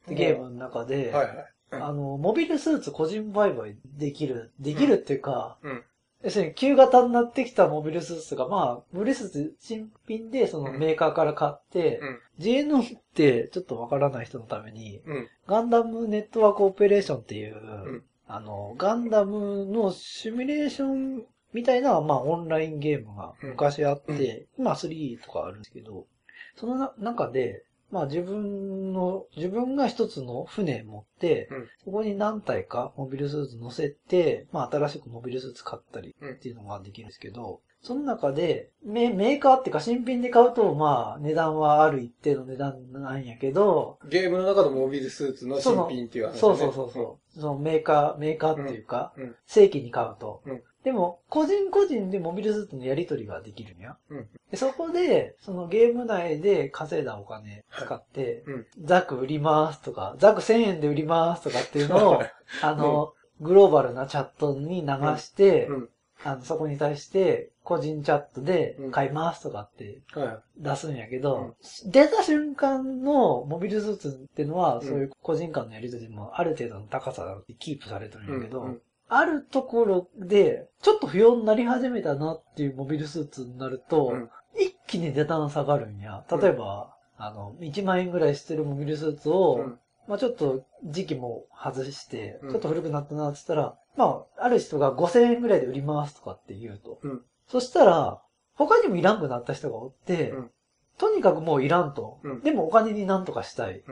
[SPEAKER 1] ゲームの中で、
[SPEAKER 2] はいはい。
[SPEAKER 1] あの、モビルスーツ個人売買できる、できるっていうか、
[SPEAKER 2] うん。
[SPEAKER 1] 要するに旧型になってきたモビルスーツが、まあ、モビルスーツ新品でそのメーカーから買って、
[SPEAKER 2] うん。
[SPEAKER 1] GNO ってちょっとわからない人のために、
[SPEAKER 2] うん。
[SPEAKER 1] ガンダムネットワークオペレーションっていう、
[SPEAKER 2] ん。
[SPEAKER 1] あの、ガンダムのシミュレーションみたいな、まあ、オンラインゲームが昔あって、今3とかあるんですけど、そのな中で、まあ自分の、自分が一つの船持って、
[SPEAKER 2] うん
[SPEAKER 1] そこに何体かモビルスーツ乗せて、まあ新しくモビルスーツ買ったり
[SPEAKER 2] うん
[SPEAKER 1] っていうのができるんですけど、その中で、メメーカーっていうか新品で買うと、まあ値段はある一定の値段なんやけど、
[SPEAKER 2] ゲームの中のモビルスーツの新品っていう話、ね。
[SPEAKER 1] そうそうそうそう。そのメーカー、メーカーっていうか、
[SPEAKER 2] うん。うん。
[SPEAKER 1] 正規に買うと。
[SPEAKER 2] うん
[SPEAKER 1] でも、個人個人でモビルスーツのやり取りができるんや。
[SPEAKER 2] うん。
[SPEAKER 1] でそこで、そのゲーム内で稼いだお金使って、
[SPEAKER 2] うん。
[SPEAKER 1] ザク売りますとか、ザク1000円で売りますとかっていうのを
[SPEAKER 2] はい、
[SPEAKER 1] あの、グローバルなチャットに流して、
[SPEAKER 2] うん。
[SPEAKER 1] あのそこに対して、個人チャットで
[SPEAKER 2] うん。
[SPEAKER 1] 買いますとかって
[SPEAKER 2] は
[SPEAKER 1] 出すんやけど、出た瞬間のモビルスーツっていうのは、そういう個人間のやり取りもある程度の高さでキープされてるんやけど、
[SPEAKER 2] うん。うん
[SPEAKER 1] あるところで、ちょっと不要になり始めたなっていうモビルスーツになると、
[SPEAKER 2] うん
[SPEAKER 1] 一気に値段下がるんや。例えば、あの、1万円ぐらいしてるモビルスーツを、
[SPEAKER 2] うん
[SPEAKER 1] まあちょっと時期も外して、
[SPEAKER 2] うん
[SPEAKER 1] ちょっと古くなったなって言ったら、まあ、ある人が5000円ぐらいで売りますとかって言うと。
[SPEAKER 2] うん
[SPEAKER 1] そしたら、他にもいらんくなった人がおって、
[SPEAKER 2] うん
[SPEAKER 1] とにかくもういらんと。
[SPEAKER 2] うん
[SPEAKER 1] でもお金になんとかしたい。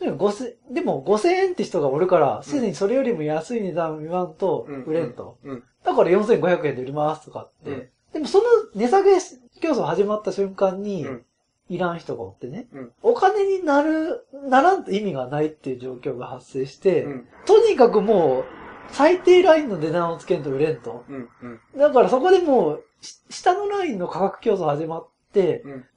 [SPEAKER 2] うん
[SPEAKER 1] でも5000でも5000円って人がおるから、すでにそれよりも安い値段言わんと
[SPEAKER 2] うん
[SPEAKER 1] 売れんと。
[SPEAKER 2] うん。
[SPEAKER 1] だから4500円で売りますとかって。
[SPEAKER 2] うん
[SPEAKER 1] でもその値下げ競争始まった瞬間に
[SPEAKER 2] うん、
[SPEAKER 1] いらん人がおってね、
[SPEAKER 2] うん
[SPEAKER 1] お金になる、ならんと意味がないっていう状況が発生して、
[SPEAKER 2] うん。
[SPEAKER 1] とにかくもう、最低ラインの値段をつけんと売れんと。
[SPEAKER 2] うん。うん。
[SPEAKER 1] だからそこでもう、し下のラインの価格競争始まっ。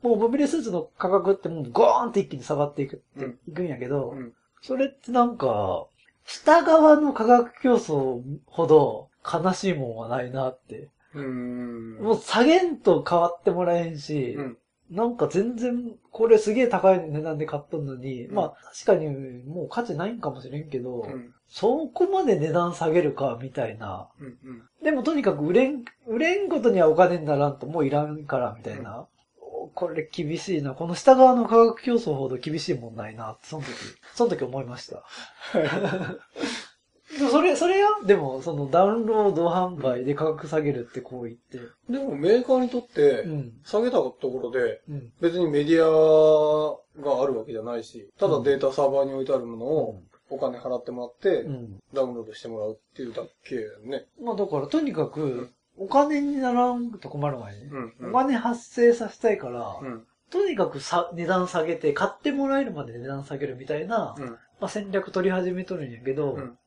[SPEAKER 1] もうモビルスーツの価格ってもうゴーンって一気に下がっていくいくんやけど、
[SPEAKER 2] うん。
[SPEAKER 1] それってなんか、下側の価格競争ほど悲しいもんはないなって。
[SPEAKER 2] うん。
[SPEAKER 1] もう下げんと変わってもらえんし、
[SPEAKER 2] うん
[SPEAKER 1] なんか全然、これすげえ高い値段で買っとんのに、
[SPEAKER 2] うん
[SPEAKER 1] まあ確かにもう価値ないんかもしれんけど、
[SPEAKER 2] うん。
[SPEAKER 1] そこまで値段下げるか、みたいな。
[SPEAKER 2] うん。
[SPEAKER 1] でもとにかく売れん、売れんことにはお金にならんともういらんから、みたいな。おこれ厳しいな。この下側の価格競争ほど厳しいもんないなって、その時、その時思いました。でもそれ、それやでも、そのダウンロード販売で価格下げるって行為って。
[SPEAKER 2] でもメーカーにとって
[SPEAKER 1] う、ん。
[SPEAKER 2] 下げたところで、
[SPEAKER 1] うん。
[SPEAKER 2] 別にメディアがあるわけじゃないし、ただデータサーバーに置いてあるものをお金払ってもらって
[SPEAKER 1] う、ん。
[SPEAKER 2] ダウンロードしてもらうっていうだけやね。
[SPEAKER 1] まあだから、とにかく、お金にならんと困るわよね。
[SPEAKER 2] うん。
[SPEAKER 1] お金発生させたいから、
[SPEAKER 2] うん。
[SPEAKER 1] とにかくさ値段下げて、買ってもらえるまで値段下げるみたいな、
[SPEAKER 2] うん。
[SPEAKER 1] まあ、戦略取り始めとるんやけど、
[SPEAKER 2] うん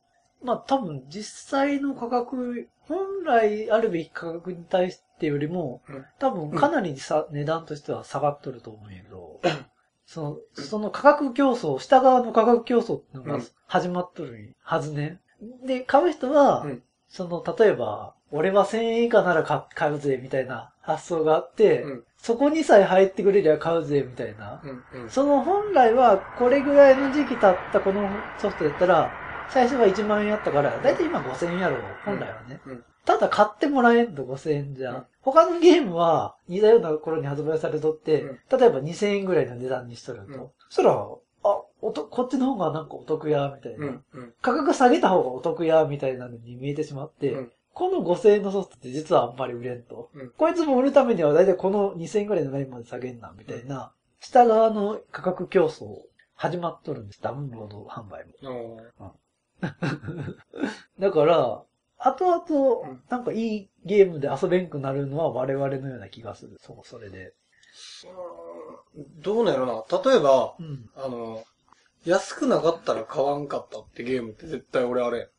[SPEAKER 1] まあ多分実際の価格、本来あるべき価格に対してよりも、
[SPEAKER 2] うん
[SPEAKER 1] 多分かなりさ、値段としては下がっとると思うんやけど、その、その価格競争、下側の価格競争ってのが
[SPEAKER 2] うん
[SPEAKER 1] 始まっとるはずね。で、買う人は、
[SPEAKER 2] うん
[SPEAKER 1] その、例えば、俺は1000円以下なら買買うぜ、みたいな発想があって、
[SPEAKER 2] うん。
[SPEAKER 1] そこにさえ入ってくれりゃ買うぜ、みたいな。
[SPEAKER 2] うん。うん。
[SPEAKER 1] その本来は、これぐらいの時期経ったこのソフトやったら、最初は1万円やったから、だいたい今5000円やろう、本来はね。
[SPEAKER 2] うん。
[SPEAKER 1] ただ買ってもらえんと5000円じゃ。
[SPEAKER 2] うん
[SPEAKER 1] 他のゲームは似たような頃に発売されとって、
[SPEAKER 2] うん
[SPEAKER 1] 例えば2000円ぐらいの値段にしとると。
[SPEAKER 2] うん
[SPEAKER 1] そしたら、あ、おと、こっちの方がなんかお得や、みたいな、
[SPEAKER 2] うん。うん。
[SPEAKER 1] 価格下げた方がお得や、みたいなのに見えてしまって、
[SPEAKER 2] うん
[SPEAKER 1] この5000円のソフトって実はあんまり売れんと。
[SPEAKER 2] うん
[SPEAKER 1] こいつも売るためにはだいたいこの2000円ぐらいのラインまで下げんな、みたいな、下側の価格競争始まっとるんです。ダウンロード販売も。
[SPEAKER 2] あ
[SPEAKER 1] だから、後々
[SPEAKER 2] うん、
[SPEAKER 1] なんかいいゲームで遊べんくなるのは我々のような気がする。そう、それで。
[SPEAKER 2] ーどうなんやろな。例えば、
[SPEAKER 1] うん。
[SPEAKER 2] あの、安くなかったら買わんかったってゲームって絶対俺あれ。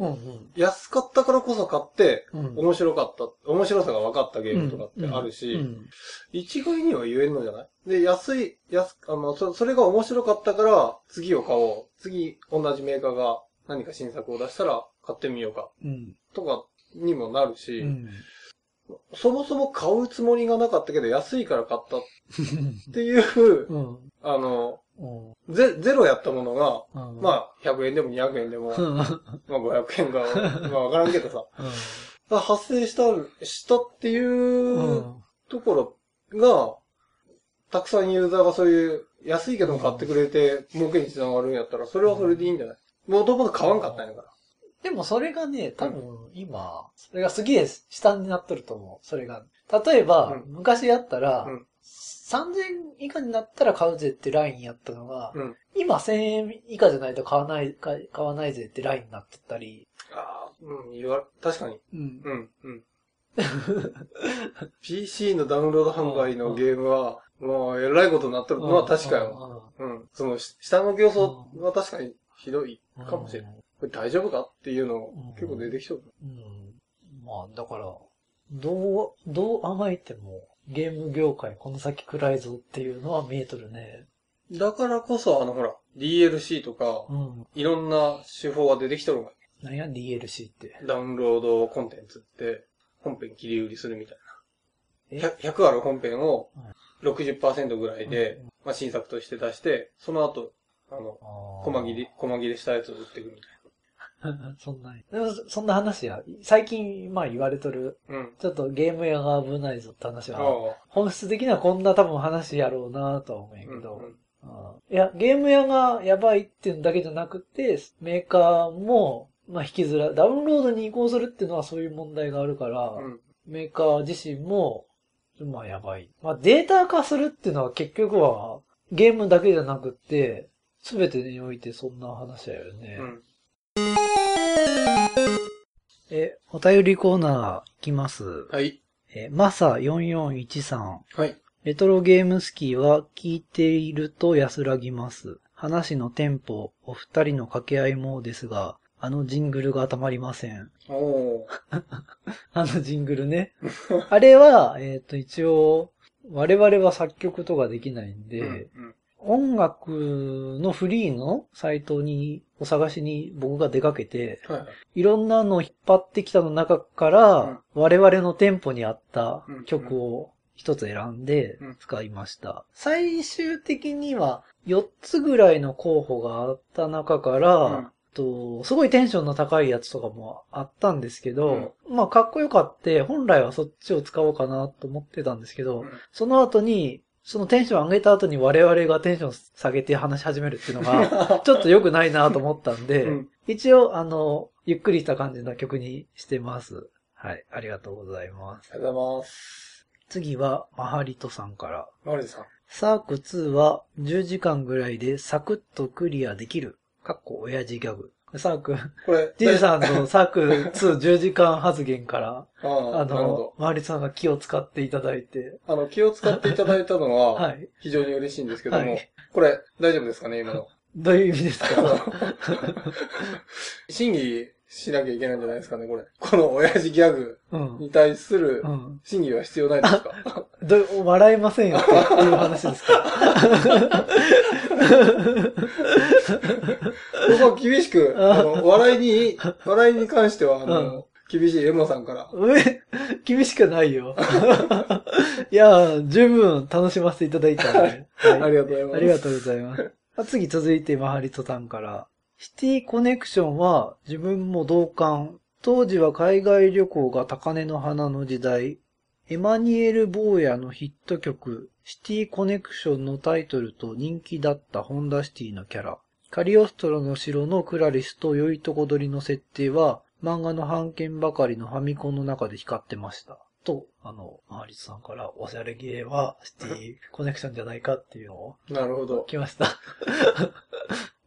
[SPEAKER 2] そ
[SPEAKER 1] うんうん。
[SPEAKER 2] 安かったからこそ買って、
[SPEAKER 1] うん。
[SPEAKER 2] 面白かった、面白さが分かったゲームとかってあるし、
[SPEAKER 1] うん
[SPEAKER 2] 一概には言えんのじゃない？で、安い、安、あの、そ、それが面白かったから、次を買おう。次、同じメーカーが何か新作を出したら買ってみようか。
[SPEAKER 1] うん。
[SPEAKER 2] とかにもなるし、
[SPEAKER 1] うん。
[SPEAKER 2] そもそも買うつもりがなかったけど、安いから買ったっていう、
[SPEAKER 1] うん。
[SPEAKER 2] あの、
[SPEAKER 1] うん。
[SPEAKER 2] ゼゼロやったものが、
[SPEAKER 1] うん。
[SPEAKER 2] まあ、100円でも200円でも、
[SPEAKER 1] うん。
[SPEAKER 2] まあ500円が、まあわからんけどさ、発生した、したっていううんところが、たくさんユーザーがそういう安いけども買ってくれて儲けにつながるんやったら、それはそれでいいんじゃない？もともと買わんかったんやから。
[SPEAKER 1] でもそれがね、多分今、それがすげえ下になっとると思う。それが。例えば、
[SPEAKER 2] うん
[SPEAKER 1] 昔やったら、
[SPEAKER 2] うん
[SPEAKER 1] 3000以下になったら買うぜってラインやったのが、
[SPEAKER 2] うん。
[SPEAKER 1] 今1000円以下じゃないと買わない、買買わないぜってラインになってたり、
[SPEAKER 2] ああ、うん、言わ、確かに。
[SPEAKER 1] うん。
[SPEAKER 2] うん、うん。PC のダウンロード販売のゲームは、もう、えらいことになってるのは確かよ。うん。その、し下の競争は確かにひどいかもしれない。これ大丈夫かっていうの
[SPEAKER 1] うん
[SPEAKER 2] 結構出てきそう。
[SPEAKER 1] うん。まあ、だから、どう、どう甘えても、ゲーム業界この先暗いぞっていうのは見えとるね。
[SPEAKER 2] だからこそ、あの、ほら、DLC とか、
[SPEAKER 1] うん。
[SPEAKER 2] いろんな手法が出てきとるが、
[SPEAKER 1] 何や？DLC って。
[SPEAKER 2] ダウンロードコンテンツって、本編切り売りするみたい
[SPEAKER 1] え？
[SPEAKER 2] な。100, 100ある本編を60%ぐらいで、
[SPEAKER 1] うん
[SPEAKER 2] まあ、新作として出して、その後、あの、細切り、細切りしたやつを売っていくみたい
[SPEAKER 1] そんなに。でも、そんな話や。最近、まあ言われとる、
[SPEAKER 2] うん。
[SPEAKER 1] ちょっとゲーム屋が危ないぞって話
[SPEAKER 2] あ
[SPEAKER 1] は、
[SPEAKER 2] あ。
[SPEAKER 1] 本質的にはこんな多分話やろうなとは思うんや
[SPEAKER 2] うん
[SPEAKER 1] けど、
[SPEAKER 2] うん
[SPEAKER 1] ああいや、ゲーム屋がやばいっていうだけじゃなくて、メーカーも、まあ引きづらい。ダウンロードに移行するっていうのはそういう問題があるから、
[SPEAKER 2] うん。
[SPEAKER 1] メーカー自身も、まあやばい。まあデータ化するっていうのは結局はゲームだけじゃなくって、すべてにおいてそんな話だよね。
[SPEAKER 2] うん。
[SPEAKER 1] え、お便りコーナーいきます。
[SPEAKER 2] はい。
[SPEAKER 1] え、マサ4413。
[SPEAKER 2] はい。
[SPEAKER 1] レトロゲームスキーは聞いていると安らぎます。話のテンポ、お二人の掛け合いもですが、あのジングルがたまりません。
[SPEAKER 2] おお。
[SPEAKER 1] あのジングルね。あれは、えっ、と、一応、我々は作曲とかできないんで、
[SPEAKER 2] うん。
[SPEAKER 1] 音楽のフリーのサイトにお探しに僕が出かけて、
[SPEAKER 2] はい。はい。
[SPEAKER 1] いろんなのを引っ張ってきたの中から、我々のテンポに合った曲を一つ選んで
[SPEAKER 2] うん。
[SPEAKER 1] 使いました。最終的には4つぐらいの候補があった中から、
[SPEAKER 2] うん。
[SPEAKER 1] とすごいテンションの高いやつとかもあったんですけど、まあかっこよかって、本来はそっちを使おうかなと思ってたんですけど、その後に、そのテンション上げた後に我々がテンション下げて話し始めるっていうのが、ちょっと良くないなと思ったんで、
[SPEAKER 2] うん
[SPEAKER 1] 一応、あの、ゆっくりした感じの曲にしてます。はい、ありがとうございます。
[SPEAKER 2] ありがとうございます。
[SPEAKER 1] 次は、マハリトさんから。
[SPEAKER 2] マリさん。
[SPEAKER 1] サーク2は10時間ぐらいでサクッとクリアできる。かっこ親父ギャグ。サーク、
[SPEAKER 2] これ、
[SPEAKER 1] ジジさんのサーク210時間発言から、
[SPEAKER 2] ああ、
[SPEAKER 1] の、。マハリトさんが気を使っていただいて、
[SPEAKER 2] あの、気を使っていただいたのは、
[SPEAKER 1] はい。
[SPEAKER 2] 非常に嬉しいんですけども、
[SPEAKER 1] はい
[SPEAKER 2] これ、大丈夫ですかね、今の。
[SPEAKER 1] どういう意味ですか？
[SPEAKER 2] 審議しなきゃいけないんじゃないですかね、これ。この親父ギャグ
[SPEAKER 1] うん。
[SPEAKER 2] に対する
[SPEAKER 1] うん。
[SPEAKER 2] 審議は必要ないですか？
[SPEAKER 1] どう笑えませんよっていう話ですか？
[SPEAKER 2] ここは厳しく、あの、笑いに、笑いに関しては、あの、厳しいエモさんから。
[SPEAKER 1] え、厳しくないよ。いや、十分楽しませていただいたんで。はい
[SPEAKER 2] ありがとうございます。
[SPEAKER 1] ありがとうございます。あ次続いて、マハリトさんから。シティコネクションは自分も同感。当時は海外旅行が高嶺の花の時代。エマニエル・ボーヤのヒット曲、シティコネクションのタイトルと人気だったホンダシティのキャラ。カリオストロの城のクラリスと良いとこ取りの設定は、漫画の版権ばかりのファミコンの中で光ってました。と、あの、マハリトさんから、おしゃれゲーはシティコネクションじゃないかっていうのを
[SPEAKER 2] なるほど。
[SPEAKER 1] 来ました。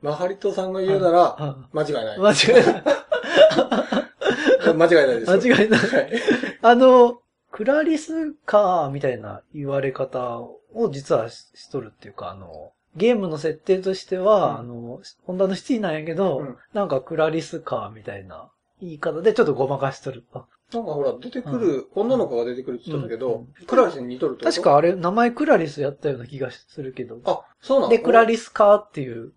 [SPEAKER 2] マハリトさんが言うなら、
[SPEAKER 1] あ
[SPEAKER 2] 間違いない。
[SPEAKER 1] 間違いない。
[SPEAKER 2] 間違いないです。
[SPEAKER 1] 間違いない。
[SPEAKER 2] はい。
[SPEAKER 1] あの、クラリスカーみたいな言われ方を実はししとるっていうか、あの、ゲームの設定としては、
[SPEAKER 2] うん
[SPEAKER 1] あの、ホンダのシティなんやけど、
[SPEAKER 2] うん
[SPEAKER 1] なんかクラリスカーみたいな言い方でちょっとごまかしとると。
[SPEAKER 2] なんかほら、出てくる、女の子が出てくるって言ったんだけど、
[SPEAKER 1] うん
[SPEAKER 2] クラリスに似とるってこと
[SPEAKER 1] 確。かあれ、名前クラリスやったような気がするけど。
[SPEAKER 2] あ、そうなの？
[SPEAKER 1] で、クラリスカーっていう、く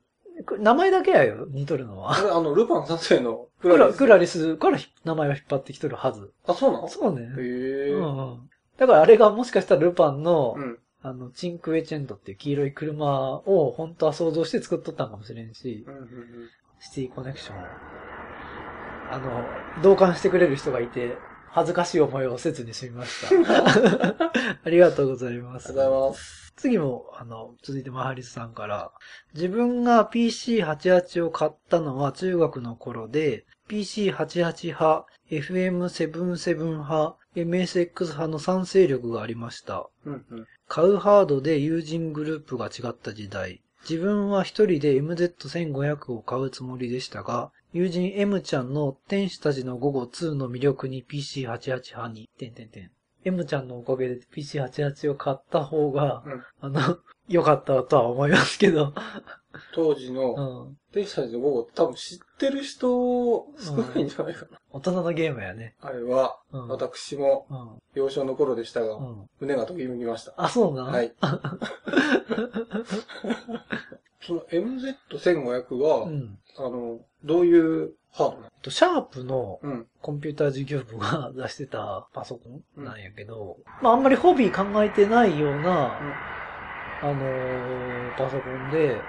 [SPEAKER 1] 名前だけやよ、似とるのは。
[SPEAKER 2] あれ、あの、ルパン三世のク
[SPEAKER 1] クラ
[SPEAKER 2] ラリス。
[SPEAKER 1] クラリスからひ名前を引っ張ってきとるはず。
[SPEAKER 2] あ、そうなの？
[SPEAKER 1] そうね。
[SPEAKER 2] へえ。
[SPEAKER 1] うんうん。だからあれがもしかしたらルパンの、
[SPEAKER 2] うん。
[SPEAKER 1] あの、チンクエチェンドっていう黄色い車を本当は想像して作っとったんかもしれんし
[SPEAKER 2] う、んうんうん
[SPEAKER 1] シティコネクションを、あの、同感してくれる人がいて、恥ずかしい思いをせずに済みました。ありがとうございます。
[SPEAKER 2] ありがとうございます。
[SPEAKER 1] 次も、あの、続いてマハリスさんから、自分が PC88 を買ったのは中学の頃で、PC88 派、FM77 派、MSX 派の3勢力がありました。
[SPEAKER 2] うんうん。
[SPEAKER 1] 買うハードで友人グループが違った時代。自分は一人で MZ1500 を買うつもりでしたが、友人 M ちゃんの天使たちの午後2の魅力に PC88 派に、てんてんてん。M ちゃんのおかげで PC88 を買った方が、
[SPEAKER 2] うん
[SPEAKER 1] あの、良かったとは思いますけど。
[SPEAKER 2] 当時
[SPEAKER 1] う
[SPEAKER 2] の、
[SPEAKER 1] ん。
[SPEAKER 2] 天使たちの午後って多分知ってる人少ないんじゃないかな。
[SPEAKER 1] 大人のゲームやね。
[SPEAKER 2] あれは、
[SPEAKER 1] うん。
[SPEAKER 2] 私も
[SPEAKER 1] うん。
[SPEAKER 2] 幼少の頃でしたが、
[SPEAKER 1] うん。
[SPEAKER 2] 胸がときめきました。
[SPEAKER 1] あ、そうな。
[SPEAKER 2] はい。その MZ1500 は、
[SPEAKER 1] うん。
[SPEAKER 2] あの、どういうハードな
[SPEAKER 1] えっとシャープの
[SPEAKER 2] のうん。
[SPEAKER 1] コンピューター事業部が 出してたパソコンなんやけど、まああんまりホビー考えてないような、あのーパソコンで、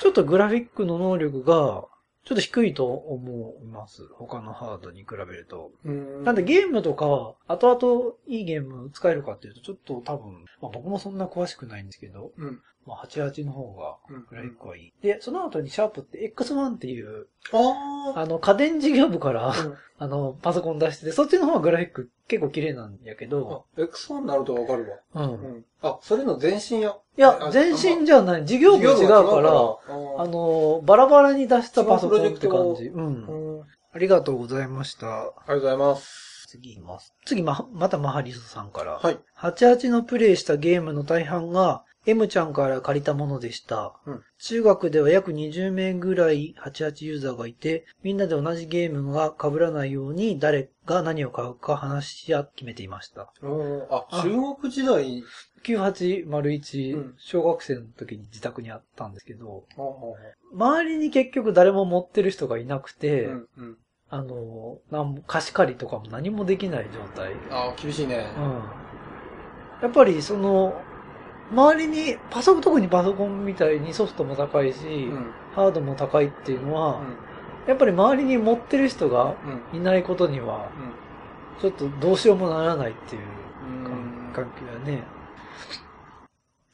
[SPEAKER 1] ちょっとグラフィックの能力がちょっと低いと思います。他のハードに比べると。
[SPEAKER 2] うん
[SPEAKER 1] なんでゲームとか、後々いいゲーム使えるかっていうと、ちょっと多分、まあ僕もそんな詳しくないんですけど、
[SPEAKER 2] うん。
[SPEAKER 1] まあ88の方が
[SPEAKER 2] うん
[SPEAKER 1] グラフィックはいい。で、その後にシャープって X1 っていう、
[SPEAKER 2] あ
[SPEAKER 1] あの家電事業部から、
[SPEAKER 2] あ。
[SPEAKER 1] あの、パソコン出してて、そっちの方がグラフィック結構綺麗なんやけど、
[SPEAKER 2] あ、X1 になるとわかるわ。
[SPEAKER 1] うん。
[SPEAKER 2] うん。あ、それの前身や。
[SPEAKER 1] いや、前身じゃない。事業部違うから、あ
[SPEAKER 2] あ
[SPEAKER 1] の、バラバラに出したパソコンって感じ。う
[SPEAKER 2] うん。
[SPEAKER 1] ん。
[SPEAKER 2] あ
[SPEAKER 1] ありがとうございました。
[SPEAKER 2] りがとうございます。
[SPEAKER 1] 次います。次ま、またマハリスさんから。
[SPEAKER 2] はい。
[SPEAKER 1] 88のプレイしたゲームの大半が M ちゃんから借りたものでした。
[SPEAKER 2] うん
[SPEAKER 1] 中学では約20名ぐらい88ユーザーがいて、みんなで同じゲームが被らないように誰が何を買うか話し合って決めていました。
[SPEAKER 2] うんあ、
[SPEAKER 1] あ
[SPEAKER 2] 中学時代。
[SPEAKER 1] 9801、
[SPEAKER 2] うん
[SPEAKER 1] 小学生の時に自宅にあったんですけど、周りに結局誰も持ってる人がいなくて、
[SPEAKER 2] うん。うん。
[SPEAKER 1] あの、なんも貸し借りとかも何もできない状態。
[SPEAKER 2] ああ、厳しいね。
[SPEAKER 1] うん。やっぱりその、周りに、パソコン、特にパソコンみたいにソフトも高いし、
[SPEAKER 2] うん。
[SPEAKER 1] ハードも高いっていうの
[SPEAKER 2] う
[SPEAKER 1] は、
[SPEAKER 2] ん。
[SPEAKER 1] やっぱり周りに持ってる人が
[SPEAKER 2] うん。
[SPEAKER 1] いないことには、ちょっとどうしようもならないっていう
[SPEAKER 2] うん。
[SPEAKER 1] 環境やね。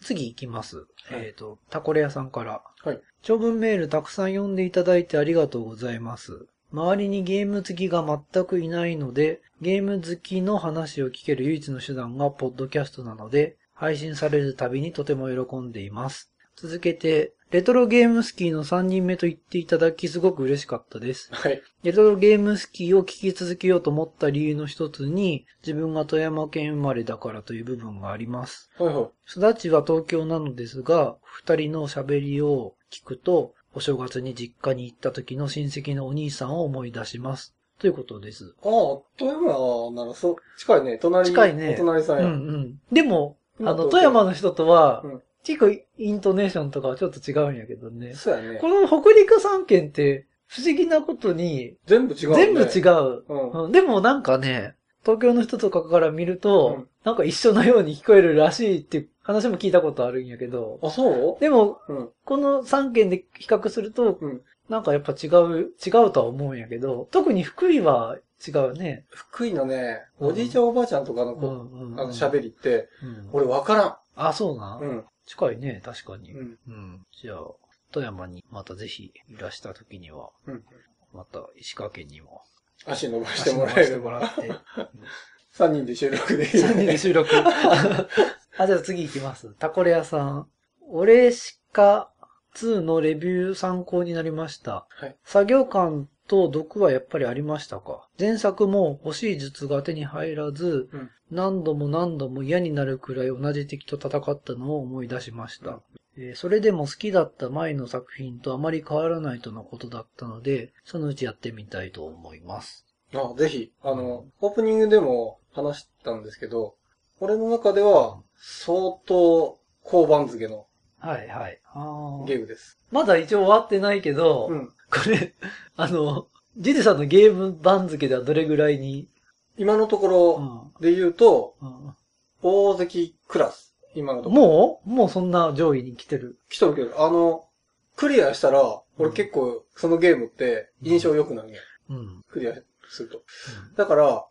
[SPEAKER 1] 次行きます。
[SPEAKER 2] はい
[SPEAKER 1] えっ、と、タコレ屋さんから。
[SPEAKER 2] はい。
[SPEAKER 1] 長文メールたくさん読んでいただいてありがとうございます。周りにゲーム好きが全くいないので、ゲーム好きの話を聞ける唯一の手段がポッドキャストなので、配信されるたびにとても喜んでいます。続けて、レトロゲームスキーの3人目と言っていただきすごく嬉しかったです。
[SPEAKER 2] はい。
[SPEAKER 1] レトロゲームスキーを聞き続けようと思った理由の一つに、自分が富山県生まれだからという部分があります。
[SPEAKER 2] はいはい。
[SPEAKER 1] 育ちは東京なのですが、二人の喋りを聞くと、お正月に実家に行った時の親戚のお兄さんを思い出します。ということです。
[SPEAKER 2] ああ、富山なら、そう、近いね。隣。
[SPEAKER 1] 近いね
[SPEAKER 2] お隣さんや。
[SPEAKER 1] うんうん。でも、あの、富山の人とは
[SPEAKER 2] うん、
[SPEAKER 1] 結構イントネーションとかはちょっと違うんやけどね。
[SPEAKER 2] そうやね
[SPEAKER 1] こ。の北陸三県って、不思議なことに、
[SPEAKER 2] 全部違う、ね。
[SPEAKER 1] 全部違う。
[SPEAKER 2] うん。
[SPEAKER 1] うんでもなんかね、東京の人とかから見ると、
[SPEAKER 2] うん
[SPEAKER 1] なんか一緒のように聞こえるらしいって話も聞いたことあるんやけど、
[SPEAKER 2] あ、そう？
[SPEAKER 1] でも、
[SPEAKER 2] うん。
[SPEAKER 1] この3県で比較すると、
[SPEAKER 2] うん
[SPEAKER 1] なんかやっぱ違う、違うとは思うんやけど、特に福井は違うね。
[SPEAKER 2] 福井のね、
[SPEAKER 1] うん
[SPEAKER 2] おじいちゃんおばあちゃんとかの
[SPEAKER 1] う
[SPEAKER 2] 子、
[SPEAKER 1] んう
[SPEAKER 2] あの喋りって、
[SPEAKER 1] うん
[SPEAKER 2] 俺わから
[SPEAKER 1] あ、そうなん、
[SPEAKER 2] ん。うん。
[SPEAKER 1] 近いね、確かに。
[SPEAKER 2] うん。
[SPEAKER 1] うん。じゃあ、富山にまたぜひいらした時には、
[SPEAKER 2] うん。
[SPEAKER 1] また石川県にも
[SPEAKER 2] 足伸ばしてもらえる。
[SPEAKER 1] ばしてもらって。
[SPEAKER 2] 三人で収録できる、
[SPEAKER 1] 3人で収録。あ、じゃあ次行きます。タコレ屋さん。俺しか2のレビュー参考になりました。
[SPEAKER 2] はい。
[SPEAKER 1] 作業感と毒はやっぱりありましたか？前作も欲しい術が手に入らず、
[SPEAKER 2] うん
[SPEAKER 1] 何度も何度も嫌になるくらい同じ敵と戦ったのを思い出しました。
[SPEAKER 2] うん
[SPEAKER 1] えーそれでも好きだった前の作品とあまり変わらないとのことだったので、そのうちやってみたいと思います。
[SPEAKER 2] あ、ぜひ。あの、オープニングでも話したんですけど、俺の中では、相当、高番付の
[SPEAKER 1] はいはい。あー
[SPEAKER 2] ゲームです。
[SPEAKER 1] まだ一応終わってないけど、
[SPEAKER 2] うん。
[SPEAKER 1] これ、あの、ジジさんのゲーム番付ではどれぐらいに、
[SPEAKER 2] 今のとこ
[SPEAKER 1] う
[SPEAKER 2] ろ
[SPEAKER 1] ん
[SPEAKER 2] で言うと、
[SPEAKER 1] うん
[SPEAKER 2] 大関クラス。今のところ。
[SPEAKER 1] もう？もうそんな上位に来てる。
[SPEAKER 2] 来とるけど、あの、クリアしたら、俺結構、そのゲームって印象良くなるね。
[SPEAKER 1] うん。うん
[SPEAKER 2] クリアすると。だから、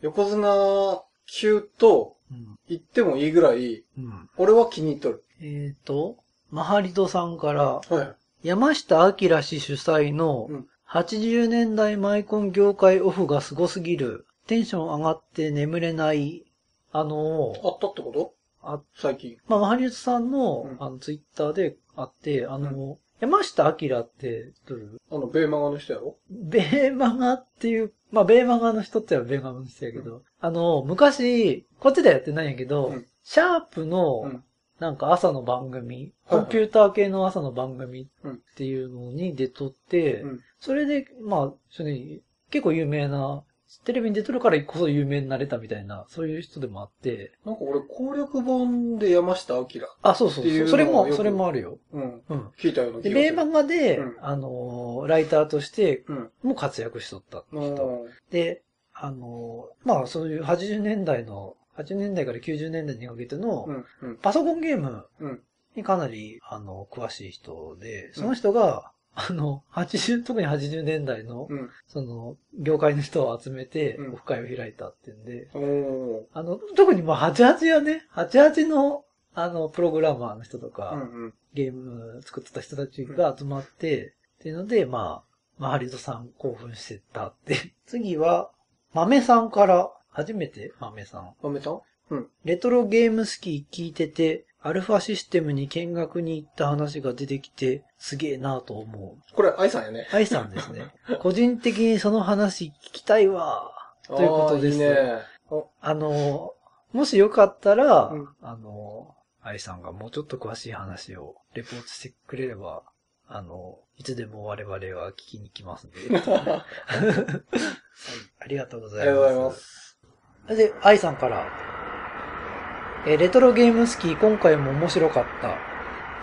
[SPEAKER 2] 横綱級と
[SPEAKER 1] うん。
[SPEAKER 2] 言ってもいいぐらい、
[SPEAKER 1] うん。
[SPEAKER 2] 俺は気に入っとる。
[SPEAKER 1] えっ、と、マハリトさんから、
[SPEAKER 2] はい。
[SPEAKER 1] 山下明氏主催の
[SPEAKER 2] うん。
[SPEAKER 1] 80年代マイコン業界オフがすごすぎる。テンション上がって眠れない。あの
[SPEAKER 2] あったってこと？
[SPEAKER 1] あ、
[SPEAKER 2] 最近。
[SPEAKER 1] まあ、マハリトさんの、
[SPEAKER 2] うん。
[SPEAKER 1] あの、ツイッターであって、あの、山下明ってどういう
[SPEAKER 2] あの、ベーマガの人やろ？
[SPEAKER 1] ベーマガっていう、まあ、ベーマガの人ってはベーマガの人やけど、あの、昔、こっちではやってないんやけど、
[SPEAKER 2] うん。
[SPEAKER 1] シャープの、
[SPEAKER 2] うん
[SPEAKER 1] なんか朝の番組、コンピューター系の朝の番組っ
[SPEAKER 2] うん
[SPEAKER 1] ていうのに出とって、
[SPEAKER 2] うん
[SPEAKER 1] それで、まあ、それに結構有名な、テレビに出とるからこそ有名になれたみたいな、そういう人でもあって、
[SPEAKER 2] なんか俺攻略本で山下明。
[SPEAKER 1] あ、そうそう
[SPEAKER 2] っていうの
[SPEAKER 1] それも、それもあるよ。
[SPEAKER 2] うん。
[SPEAKER 1] うん。
[SPEAKER 2] 聞いたような気
[SPEAKER 1] で、
[SPEAKER 2] がする。
[SPEAKER 1] ベーマガで、
[SPEAKER 2] うん
[SPEAKER 1] あのーライターとして
[SPEAKER 2] うん。
[SPEAKER 1] も活躍しとった
[SPEAKER 2] う
[SPEAKER 1] 人。
[SPEAKER 2] ん。
[SPEAKER 1] で、あの、まあそういう80年代の、80年代から90年代にかけての
[SPEAKER 2] うん。うん。
[SPEAKER 1] パソコンゲーム
[SPEAKER 2] うん。
[SPEAKER 1] にかなり、あの、詳しい人で、その人が、あの、80、特に80年代の、
[SPEAKER 2] うん。
[SPEAKER 1] その、業界の人を集めて
[SPEAKER 2] うん、
[SPEAKER 1] オフ会を開いたっていうんで、
[SPEAKER 2] おー。
[SPEAKER 1] あの、特にまあ88はね、88の、あの、プログラマーの人とか、
[SPEAKER 2] うんうん。
[SPEAKER 1] ゲーム作ってた人たちが集まって、っていうので、まあ、まあ、ハリドさん興奮してたって。次は、豆さんから、初めて豆さん。
[SPEAKER 2] 豆さん？うん。
[SPEAKER 1] レトロゲーム好き聞いてて、アルファシステムに見学に行った話が出てきて、すげえなぁと思う。
[SPEAKER 2] これ、愛さんやね。
[SPEAKER 1] 愛さんですね。個人的にその話聞きたいわ。ということです。
[SPEAKER 2] いいね。お
[SPEAKER 1] あの、もしよかったら、
[SPEAKER 2] うん
[SPEAKER 1] あの、愛さんがもうちょっと詳しい話をレポートしてくれれば、あの、いつでも我々は聞きに来ますんで。はい、ありがとうございます。
[SPEAKER 2] ありがとうございます。
[SPEAKER 1] それで、愛さんから、えレトロゲーム好き、今回も面白かった。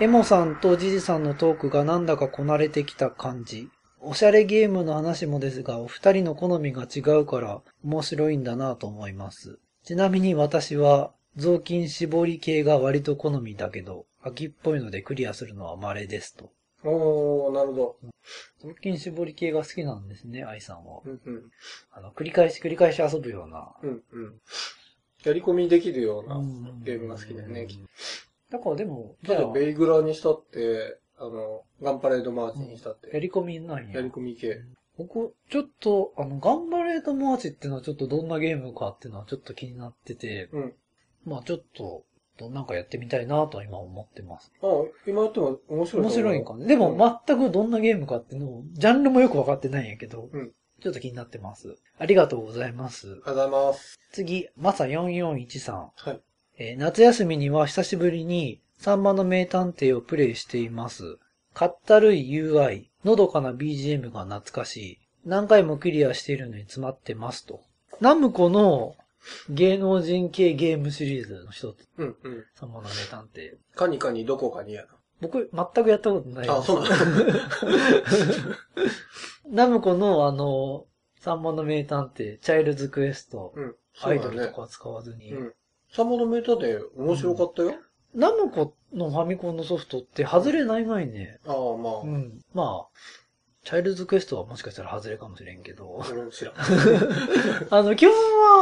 [SPEAKER 1] エモさんとジジさんのトークがなんだかこなれてきた感じ。おしゃれゲームの話もですが、お二人の好みが違うから面白いんだなと思います。ちなみに私は雑巾絞り系が割と好みだけど、秋っぽいのでクリアするのは稀ですと。
[SPEAKER 2] おー、なるほど。
[SPEAKER 1] 雑巾絞り系が好きなんですね、愛さんは。
[SPEAKER 2] うんうん。
[SPEAKER 1] あの、繰り返し繰り返し遊ぶような。
[SPEAKER 2] うんうん。やり込みできるような
[SPEAKER 1] うん
[SPEAKER 2] ゲームが好きだよね。
[SPEAKER 1] だからでも、
[SPEAKER 2] ただ、ベイグラにしたって、あの、ガンパレードマーチにしたって、
[SPEAKER 1] やり込みないんや。
[SPEAKER 2] やり込み系。
[SPEAKER 1] 僕、ちょっと、あの、ガンバレードマーチっていうのはちょっとどんなゲームかっていうのはちょっと気になってて、
[SPEAKER 2] うん。
[SPEAKER 1] まあちょっと、どなんかやってみたいなとは今思ってます。
[SPEAKER 2] あ今やっても面白い
[SPEAKER 1] 面白いんかね。でも全くどんなゲームかっていうのを、ジャンルもよくわかってないんやけど、
[SPEAKER 2] うん
[SPEAKER 1] ちょっと気になってます。ありがとうございます。
[SPEAKER 2] ありがとうございます。
[SPEAKER 1] 次、マサ4413。
[SPEAKER 2] はい。
[SPEAKER 1] えー夏休みには久しぶりに、サンマの名探偵をプレイしています。かったるい UI、のどかな BGM が懐かしい。何回もクリアしているのに詰まってますと。ナムコの芸能人系ゲームシリーズの一つ。
[SPEAKER 2] うんうん。
[SPEAKER 1] サンマの名探偵。
[SPEAKER 2] かにかにどこかにや
[SPEAKER 1] 僕、全くやったことない
[SPEAKER 2] な。あ、そうなんだ。
[SPEAKER 1] ナムコのあの、サンマの名探偵、チャイルズクエスト、
[SPEAKER 2] うん。
[SPEAKER 1] アイ。ドルとか使わずに。
[SPEAKER 2] うん。サンマのメーターで面白かったよ。
[SPEAKER 1] ナムコのファミコンのソフトって外れないまいね。
[SPEAKER 2] ああ、まあ
[SPEAKER 1] う。ん。まあ、チャイルズクエストはもしかしたら外れかもしれんけど。
[SPEAKER 2] 俺も知らん。
[SPEAKER 1] あの、基本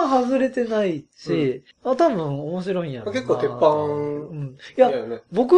[SPEAKER 1] は外れてないし、あ多分面白いんやろな
[SPEAKER 2] 結構鉄板
[SPEAKER 1] うん。いや
[SPEAKER 2] だ、よね。
[SPEAKER 1] 僕、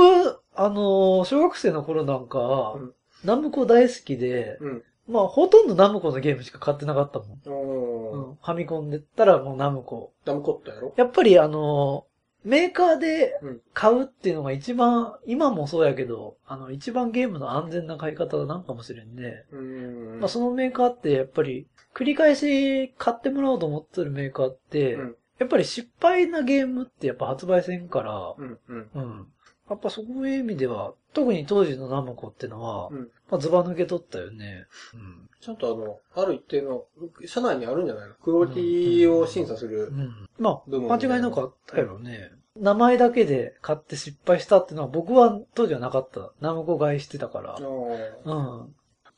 [SPEAKER 1] あの、小学生の頃なんか、
[SPEAKER 2] うん
[SPEAKER 1] ナムコ大好きで、
[SPEAKER 2] うん。
[SPEAKER 1] まあ、ほとんどナムコのゲームしか買ってなかったもん。
[SPEAKER 2] おー。
[SPEAKER 1] うん。ファミコンで言ったらもうナムコ。
[SPEAKER 2] ダムコットやろ？
[SPEAKER 1] やっぱりあの、メーカーで
[SPEAKER 2] うん
[SPEAKER 1] 買うっていうのが一番、今もそうやけど、あの、一番ゲームの安全な買い方なんかもしれんね。
[SPEAKER 2] うーん。
[SPEAKER 1] まあ、そのメーカーってやっぱり、繰り返し買ってもらおうと思ってるメーカーって、
[SPEAKER 2] うん
[SPEAKER 1] やっぱり失敗なゲームってやっぱ発売せんから、
[SPEAKER 2] うんうん。
[SPEAKER 1] うん。やっぱそういう意味では、特に当時のナムコってのは、
[SPEAKER 2] うん
[SPEAKER 1] まあ、ズバ抜け取ったよね。うん。
[SPEAKER 2] ちゃんとあの、ある一定の、社内にあるんじゃないの？クオリティを審査する。
[SPEAKER 1] うん。ま
[SPEAKER 2] 部門
[SPEAKER 1] あ、間違いなくあったやろね。名前だけで買って失敗したっていうのは僕は当時はなかった。ナムコ買いしてたからうん。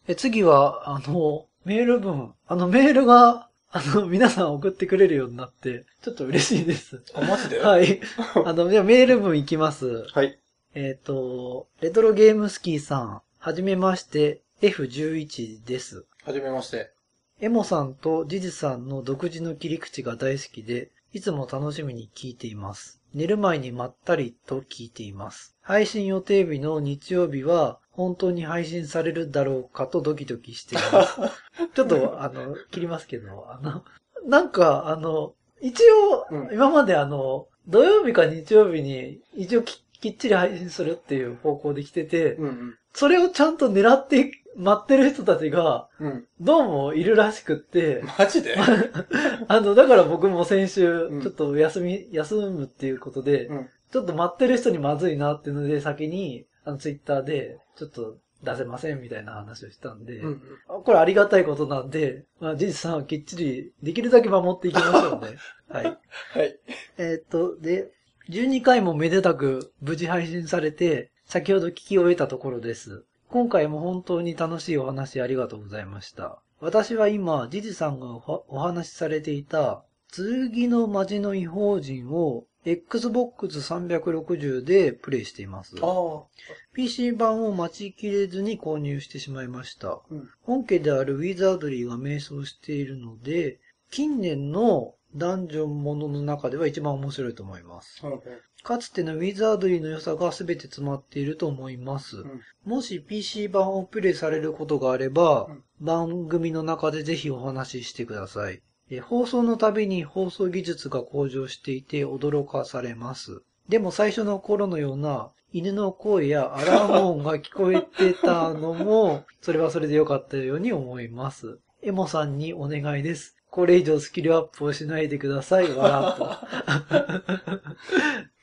[SPEAKER 1] え、次は、あの、メール文。あの、メールが、あの、皆さん送ってくれるようになって、ちょっと嬉しいです。
[SPEAKER 2] あ、マジで？い。
[SPEAKER 1] はい。あの、じゃあメール文いきます。
[SPEAKER 2] はい。
[SPEAKER 1] えっ、と、レトロゲームスキーさん、はじめまして、F11 です。
[SPEAKER 2] はじめまして。
[SPEAKER 1] エモさんとジジさんの独自の切り口が大好きで、いつも楽しみに聞いています。寝る前にまったりと聞いています。配信予定日の日曜日は、本当に配信されるだろうかとドキドキしています。ちょっと、あの、切りますけど、あの、なんか、あの、一応、
[SPEAKER 2] うん
[SPEAKER 1] 今まであの、土曜日か日曜日に、一応ききっちり配信するっていう方向で来てて、
[SPEAKER 2] うん
[SPEAKER 1] それをちゃんと狙って待ってる人たちが、
[SPEAKER 2] うん。うん。
[SPEAKER 1] どうもいるらしくって、
[SPEAKER 2] マジで？
[SPEAKER 1] あの、だから僕も先週
[SPEAKER 2] うん、
[SPEAKER 1] ちょっと休み、休むっていうことで、
[SPEAKER 2] うん。
[SPEAKER 1] ちょっと待ってる人にまずいなっていうので、先に、あの、ツイッターで、ちょっと出せませんみたいな話をしたんで、
[SPEAKER 2] うん。
[SPEAKER 1] これありがたいことなんで、まあ、ジジさんはきっちり、できるだけ守っていきましょうね。はい。
[SPEAKER 2] はい。
[SPEAKER 1] えーっと、で、12回もめでたく無事配信されて、先ほど聞き終えたところです。今回も本当に楽しいお話ありがとうございました。私は今、ジジさんがおお話しされていた、剣の魔人の異邦人を Xbox 360でプレイしています。PC 版を待ちきれずに購入してしまいました。
[SPEAKER 2] うん
[SPEAKER 1] 本家であるウィザードリーが迷走しているので、近年のダンジョンものの中では一番面白いと思います。かつてのウィザードリーの良さが全て詰まっていると思います。
[SPEAKER 2] ん
[SPEAKER 1] もし PC 版をプレイされることがあれば、
[SPEAKER 2] うん
[SPEAKER 1] 番組の中でぜひお話ししてください。え放送のたびに放送技術が向上していて驚かされます。でも最初の頃のような犬の声やアラーム音が聞こえてたのも、それはそれで良かったように思います。エモさんにお願いです。これ以上スキルアップをしないでください。笑と。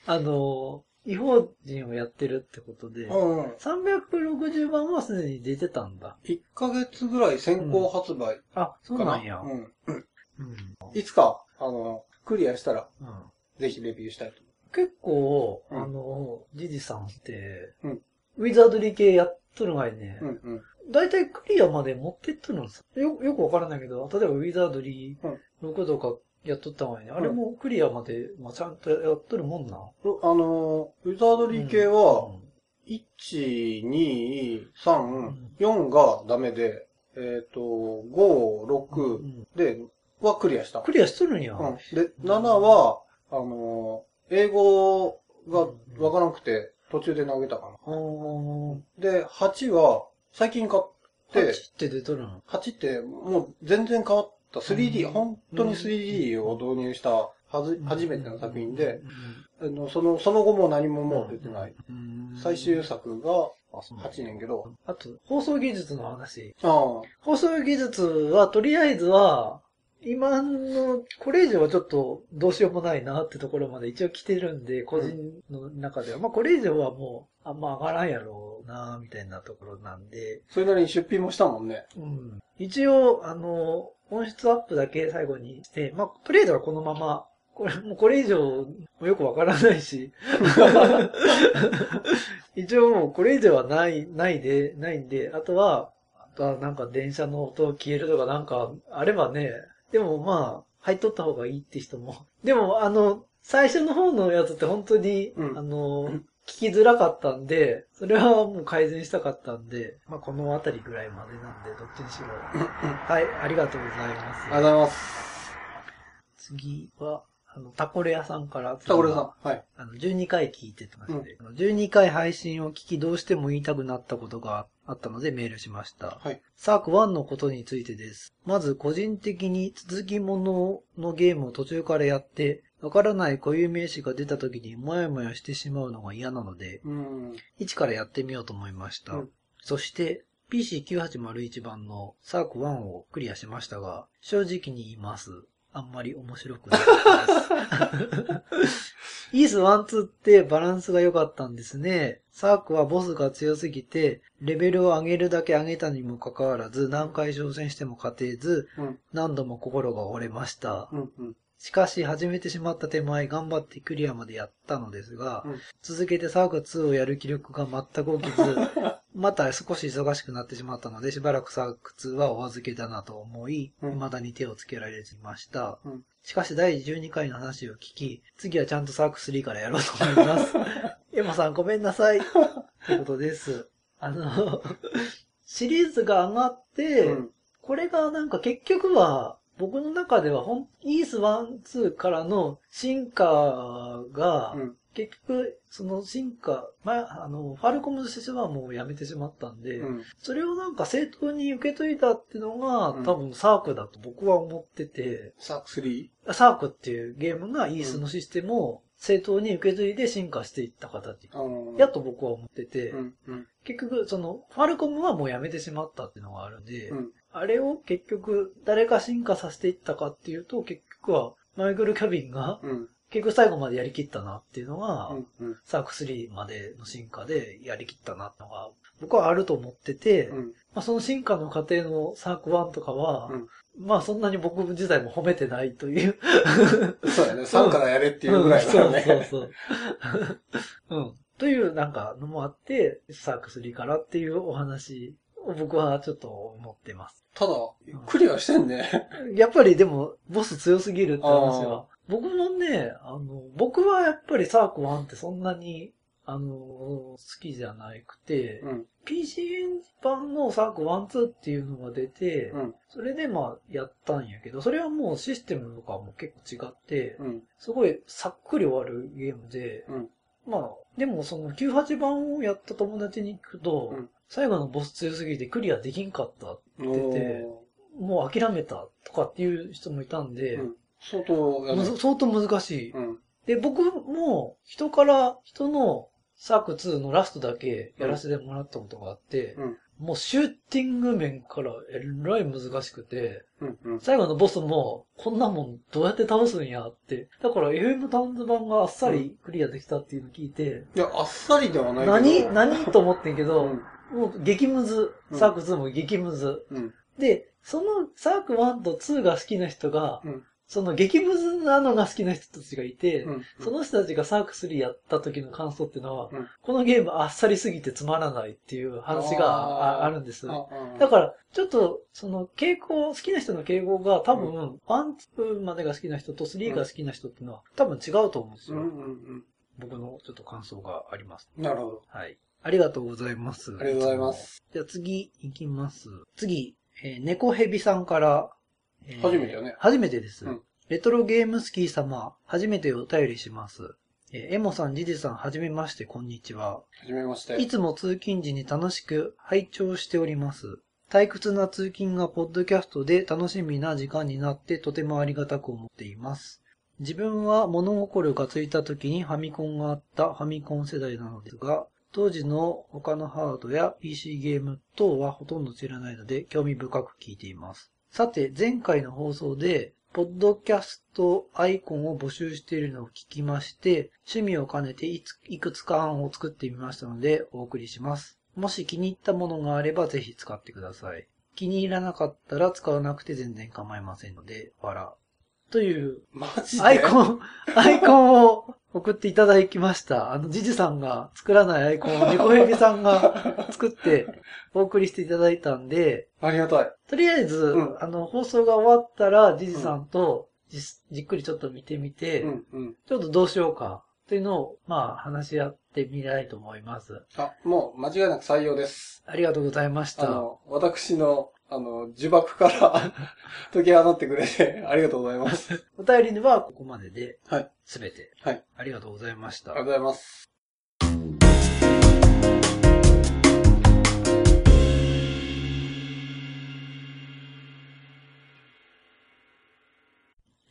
[SPEAKER 1] あの、違法人をやってるってことで、
[SPEAKER 2] うんうん。
[SPEAKER 1] 360番はすでに出てたんだ。
[SPEAKER 2] 1ヶ月ぐらい先行発売
[SPEAKER 1] あ、そう
[SPEAKER 2] かな。
[SPEAKER 1] なんや。
[SPEAKER 2] うん。
[SPEAKER 1] うん
[SPEAKER 2] いつか、あの、クリアしたら、
[SPEAKER 1] うん
[SPEAKER 2] ぜひレビューしたいと
[SPEAKER 1] 結構、
[SPEAKER 2] うん
[SPEAKER 1] あの、ジジさんって、
[SPEAKER 2] うん
[SPEAKER 1] ウィザードリー系やっとるがいね。
[SPEAKER 2] うんうん。
[SPEAKER 1] だいたいクリアまで持ってっとるんですよ。よくわからないけど、例えばウィザードリー6とかやっとったがいね、あれもクリアまで、まあ、ちゃんとやっとるもんな。
[SPEAKER 2] あの、ウィザードリー系は、1、2、3、4がダメで、えっ、と、5、6
[SPEAKER 1] うん
[SPEAKER 2] で、はクリアした。
[SPEAKER 1] クリアしとるんや。
[SPEAKER 2] うん。で、7は、あの、英語がわからなくて、途中で投げたかな。で、8は、最近買って、
[SPEAKER 1] 8って出とるの
[SPEAKER 2] ？8ってもう全然変わった。3D、
[SPEAKER 1] うん。
[SPEAKER 2] 本当に 3D を導入したはず、初めての作品で、
[SPEAKER 1] うん、
[SPEAKER 2] あの、その、その後も何ももう出てない。
[SPEAKER 1] うん。
[SPEAKER 2] 最終作が
[SPEAKER 1] あそうなんだ。
[SPEAKER 2] 8年けど、
[SPEAKER 1] あと、放送技術の話。
[SPEAKER 2] ああ、
[SPEAKER 1] 放送技術は、とりあえずは、今の、これ以上はちょっとどうしようもないなってところまで一応来てるんで、個人の中では。まあこれ以上はもう、あんま上がらんやろうなみたいなところなんで、
[SPEAKER 2] それなりに出品もしたもんね。
[SPEAKER 1] うん。一応、あの、音質アップだけ最後にして、まあとりあえずはこのまま、これ、もうこれ以上もよくわからないし、一応もうこれ以上はない、ないで、ないんで、あとは、あとはなんか電車の音消えるとかなんかあればね、でもまあ、入っとった方がいいって人も。でもあの、最初の方のやつって本当に、
[SPEAKER 2] うん
[SPEAKER 1] あの、聞きづらかったんで、それはもう改善したかったんで、まあこのあたりぐらいまでなんで、どっちにしろ。はい、ありがとうございます。
[SPEAKER 2] ありがとうございます。
[SPEAKER 1] 次は、あの、タコレアさんから。
[SPEAKER 2] さあ、これさん。はい。
[SPEAKER 1] あの、12回聞いてまして、あの12回配信を聞きどうしても言いたくなったことがあったのでメールしました。
[SPEAKER 2] はい。
[SPEAKER 1] サーク1のことについてです。まず個人的に続きもののゲームを途中からやって、わからない固有名詞が出た時にもやもやしてしまうのが嫌なので、
[SPEAKER 2] うん。
[SPEAKER 1] 一からやってみようと思いました。
[SPEAKER 2] うん
[SPEAKER 1] そして、PC9801 番のサーク1をクリアしましたが、正直に言います。あんまり面白くなかったです。イース1、2ってバランスが良かったんですね。サークはボスが強すぎて、レベルを上げるだけ上げたにもかかわらず、何回挑戦しても勝てず、
[SPEAKER 2] うん。
[SPEAKER 1] 何度も心が折れました。
[SPEAKER 2] うん。うん。
[SPEAKER 1] しかし始めてしまった手前頑張ってクリアまでやったのですが、
[SPEAKER 2] うん
[SPEAKER 1] 続けてサーク2をやる気力が全く起きず、また少し忙しくなってしまったので、しばらくサーク2はお預けだなと思い、
[SPEAKER 2] うん
[SPEAKER 1] 未だに手をつけられずいました。
[SPEAKER 2] うん
[SPEAKER 1] しかし第12回の話を聞き、次はちゃんとサーク3からやろうと思います。エマさんごめんなさい。ということです。あの、シリーズが上がって、
[SPEAKER 2] うん。
[SPEAKER 1] これがなんか結局は、僕の中ではほん、イース1、2からの進化が、
[SPEAKER 2] うん。
[SPEAKER 1] 結局、その進化、まあ、あの、ファルコムとしてはもうやめてしまったんで、
[SPEAKER 2] うん。
[SPEAKER 1] それをなんか正当に受け取りたっていうのが、
[SPEAKER 2] うん
[SPEAKER 1] 多分サークだと僕は思ってて、
[SPEAKER 2] サーク 3?
[SPEAKER 1] サークっていうゲームがイースのシステムを正当に受け継いで進化していった形。
[SPEAKER 2] うん。
[SPEAKER 1] やっと僕は思ってて。結局、その、ファルコムはもうやめてしまったっていうのがあるんで、
[SPEAKER 2] うん。
[SPEAKER 1] あれを結局、誰が進化させていったかっていうと、結局は、マイクル・キャビンが、
[SPEAKER 2] うん。
[SPEAKER 1] 結局最後までやりきったなっていうのが、
[SPEAKER 2] うん。うん。
[SPEAKER 1] サーク3までの進化でやりきったなってのが、僕はあると思ってて、
[SPEAKER 2] うん。
[SPEAKER 1] まあ、その進化の過程のサーク1とかは、
[SPEAKER 2] うん
[SPEAKER 1] まあそんなに僕自体も褒めてないという。
[SPEAKER 2] そうやね。3からやれっていうぐらいだからね。
[SPEAKER 1] うんそうそうそう。うん。というなんかのもあって、サーク3からっていうお話を僕はちょっと思ってます。
[SPEAKER 2] ただ、クリアしてんね。
[SPEAKER 1] やっぱりでも、ボス強すぎるって話は僕もね、あの、僕はやっぱりサーク1ってそんなに、あの、好きじゃなくて、
[SPEAKER 2] うん。
[SPEAKER 1] PC 版のサーク1、2っていうのが出て、
[SPEAKER 2] うん。
[SPEAKER 1] それでまあやったんやけど、それはもうシステムとかも結構違って、
[SPEAKER 2] うん。
[SPEAKER 1] すごいさっくり終わるゲームで、
[SPEAKER 2] うん。
[SPEAKER 1] まあ、でもその98番をやった友達に行くと、
[SPEAKER 2] うん
[SPEAKER 1] 最後のボス強すぎてクリアできんかった、
[SPEAKER 2] お
[SPEAKER 1] 出て
[SPEAKER 2] ー
[SPEAKER 1] もう諦めたとかっていう人もいたんで、
[SPEAKER 2] うん。相当
[SPEAKER 1] 相当難しい。
[SPEAKER 2] うん。
[SPEAKER 1] で、僕も人から、人のサーク2のラストだけやらせてもらったことがあって、
[SPEAKER 2] うん。
[SPEAKER 1] もうシューティング面からえらい難しくて、
[SPEAKER 2] うん。うん。
[SPEAKER 1] 最後のボスも、こんなもんどうやって倒すんやって。だから FM タウンズ版があっさりクリアできたっていうのを聞いて、
[SPEAKER 2] いや、あっさりではない。
[SPEAKER 1] 何？何？と思ってんけど、
[SPEAKER 2] うん。
[SPEAKER 1] もう激ムズ、
[SPEAKER 2] うん
[SPEAKER 1] サーク2も激ムズ。
[SPEAKER 2] うん。
[SPEAKER 1] で、そのサーク1と2が好きな人が、
[SPEAKER 2] うん。
[SPEAKER 1] その激ムズなのが好きな人たちがいて、
[SPEAKER 2] うん。
[SPEAKER 1] その人たちがサーク3やった時の感想っていうのは、
[SPEAKER 2] うん
[SPEAKER 1] このゲームあっさりすぎてつまらないっていう話があるんです。
[SPEAKER 2] あ
[SPEAKER 1] だから、ちょっと、その傾向、好きな人の傾向が多分、1、2までが好きな人と3が好きな人っていうのは多分違うと思うんですよ。
[SPEAKER 2] うんうん
[SPEAKER 1] 僕のちょっと感想があります。
[SPEAKER 2] うん。なるほど。
[SPEAKER 1] はい。ありがとうございます。
[SPEAKER 2] ありがとうございます。
[SPEAKER 1] じゃあ次行きます。次、えー、猫ヘビさんから、えー
[SPEAKER 2] 初めてよね
[SPEAKER 1] 初めてです。
[SPEAKER 2] うん
[SPEAKER 1] レトロゲームスキー様、初めてお便りします。えーエモさん、ジジさん、はじめまして、こんにちは。
[SPEAKER 2] はじめまして。
[SPEAKER 1] いつも通勤時に楽しく拝聴しております。退屈な通勤がポッドキャストで楽しみな時間になってとてもありがたく思っています。自分は物心がついた時にファミコンがあったファミコン世代なのですが、当時の他のハードや PC ゲーム等はほとんど知らないので興味深く聞いています。さて、前回の放送で、ポッドキャストアイコンを募集しているのを聞きまして、趣味を兼ねていくつか案を作ってみましたのでお送りします。もし気に入ったものがあればぜひ使ってください。気に入らなかったら使わなくて全然構いませんので、わら。というアイコン、アイコンを送っていただきました。あの、ジジさんが作らないアイコンを猫ヘビさんが 作ってお送りしていただいたんで、
[SPEAKER 2] ありがたい。
[SPEAKER 1] とりあえず、
[SPEAKER 2] うん
[SPEAKER 1] あの、放送が終わったら、ジジさんとじ,、じっくりちょっと見てみて、
[SPEAKER 2] うんうん。
[SPEAKER 1] ちょっとどうしようか、というのを、まあ、話し合ってみたいと思います。
[SPEAKER 2] あ、もう間違いなく採用です。
[SPEAKER 1] ありがとうございました。
[SPEAKER 2] あの、私の、あの、呪縛から 解き放ってくれて、ありがとうございます。
[SPEAKER 1] お便りにはここまでで、
[SPEAKER 2] はい。
[SPEAKER 1] すべて。
[SPEAKER 2] はい。
[SPEAKER 1] ありがとうございました
[SPEAKER 2] あり。がとうございます。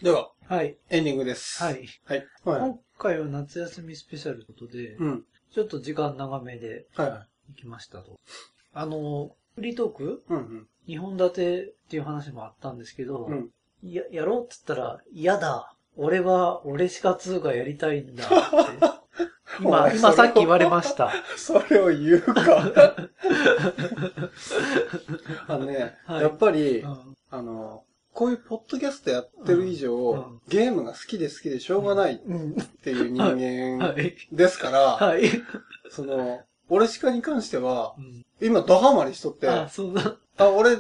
[SPEAKER 2] では、
[SPEAKER 1] はい。
[SPEAKER 2] エンディングです。
[SPEAKER 1] はい。
[SPEAKER 2] はい。はい。
[SPEAKER 1] 今回は夏休みスペシャルということで、
[SPEAKER 2] うん。
[SPEAKER 1] ちょっと時間長めで
[SPEAKER 2] はいはい。
[SPEAKER 1] 行きましたと。あの、フリートーク
[SPEAKER 2] うんうん。
[SPEAKER 1] 2本立てっていう話もあったんですけど、
[SPEAKER 2] うん。
[SPEAKER 1] や、やろうって言ったら、嫌だ。俺は、俺しか2がやりたいんだって。
[SPEAKER 2] お
[SPEAKER 1] 今、
[SPEAKER 2] 前
[SPEAKER 1] 今さっき言われました。
[SPEAKER 2] それを言うか。あのね、
[SPEAKER 1] はい
[SPEAKER 2] やっぱり、
[SPEAKER 1] うん
[SPEAKER 2] あの、こういうポッドキャストやってる以上、
[SPEAKER 1] うんうん
[SPEAKER 2] ゲームが好きで好きでしょうがないっていう人間
[SPEAKER 1] はい。
[SPEAKER 2] ですから、
[SPEAKER 1] はい。
[SPEAKER 2] その、俺しかに関しては
[SPEAKER 1] う、ん
[SPEAKER 2] 今ドハマりしとって、
[SPEAKER 1] あ、
[SPEAKER 2] あ、
[SPEAKER 1] そうだ。
[SPEAKER 2] 俺、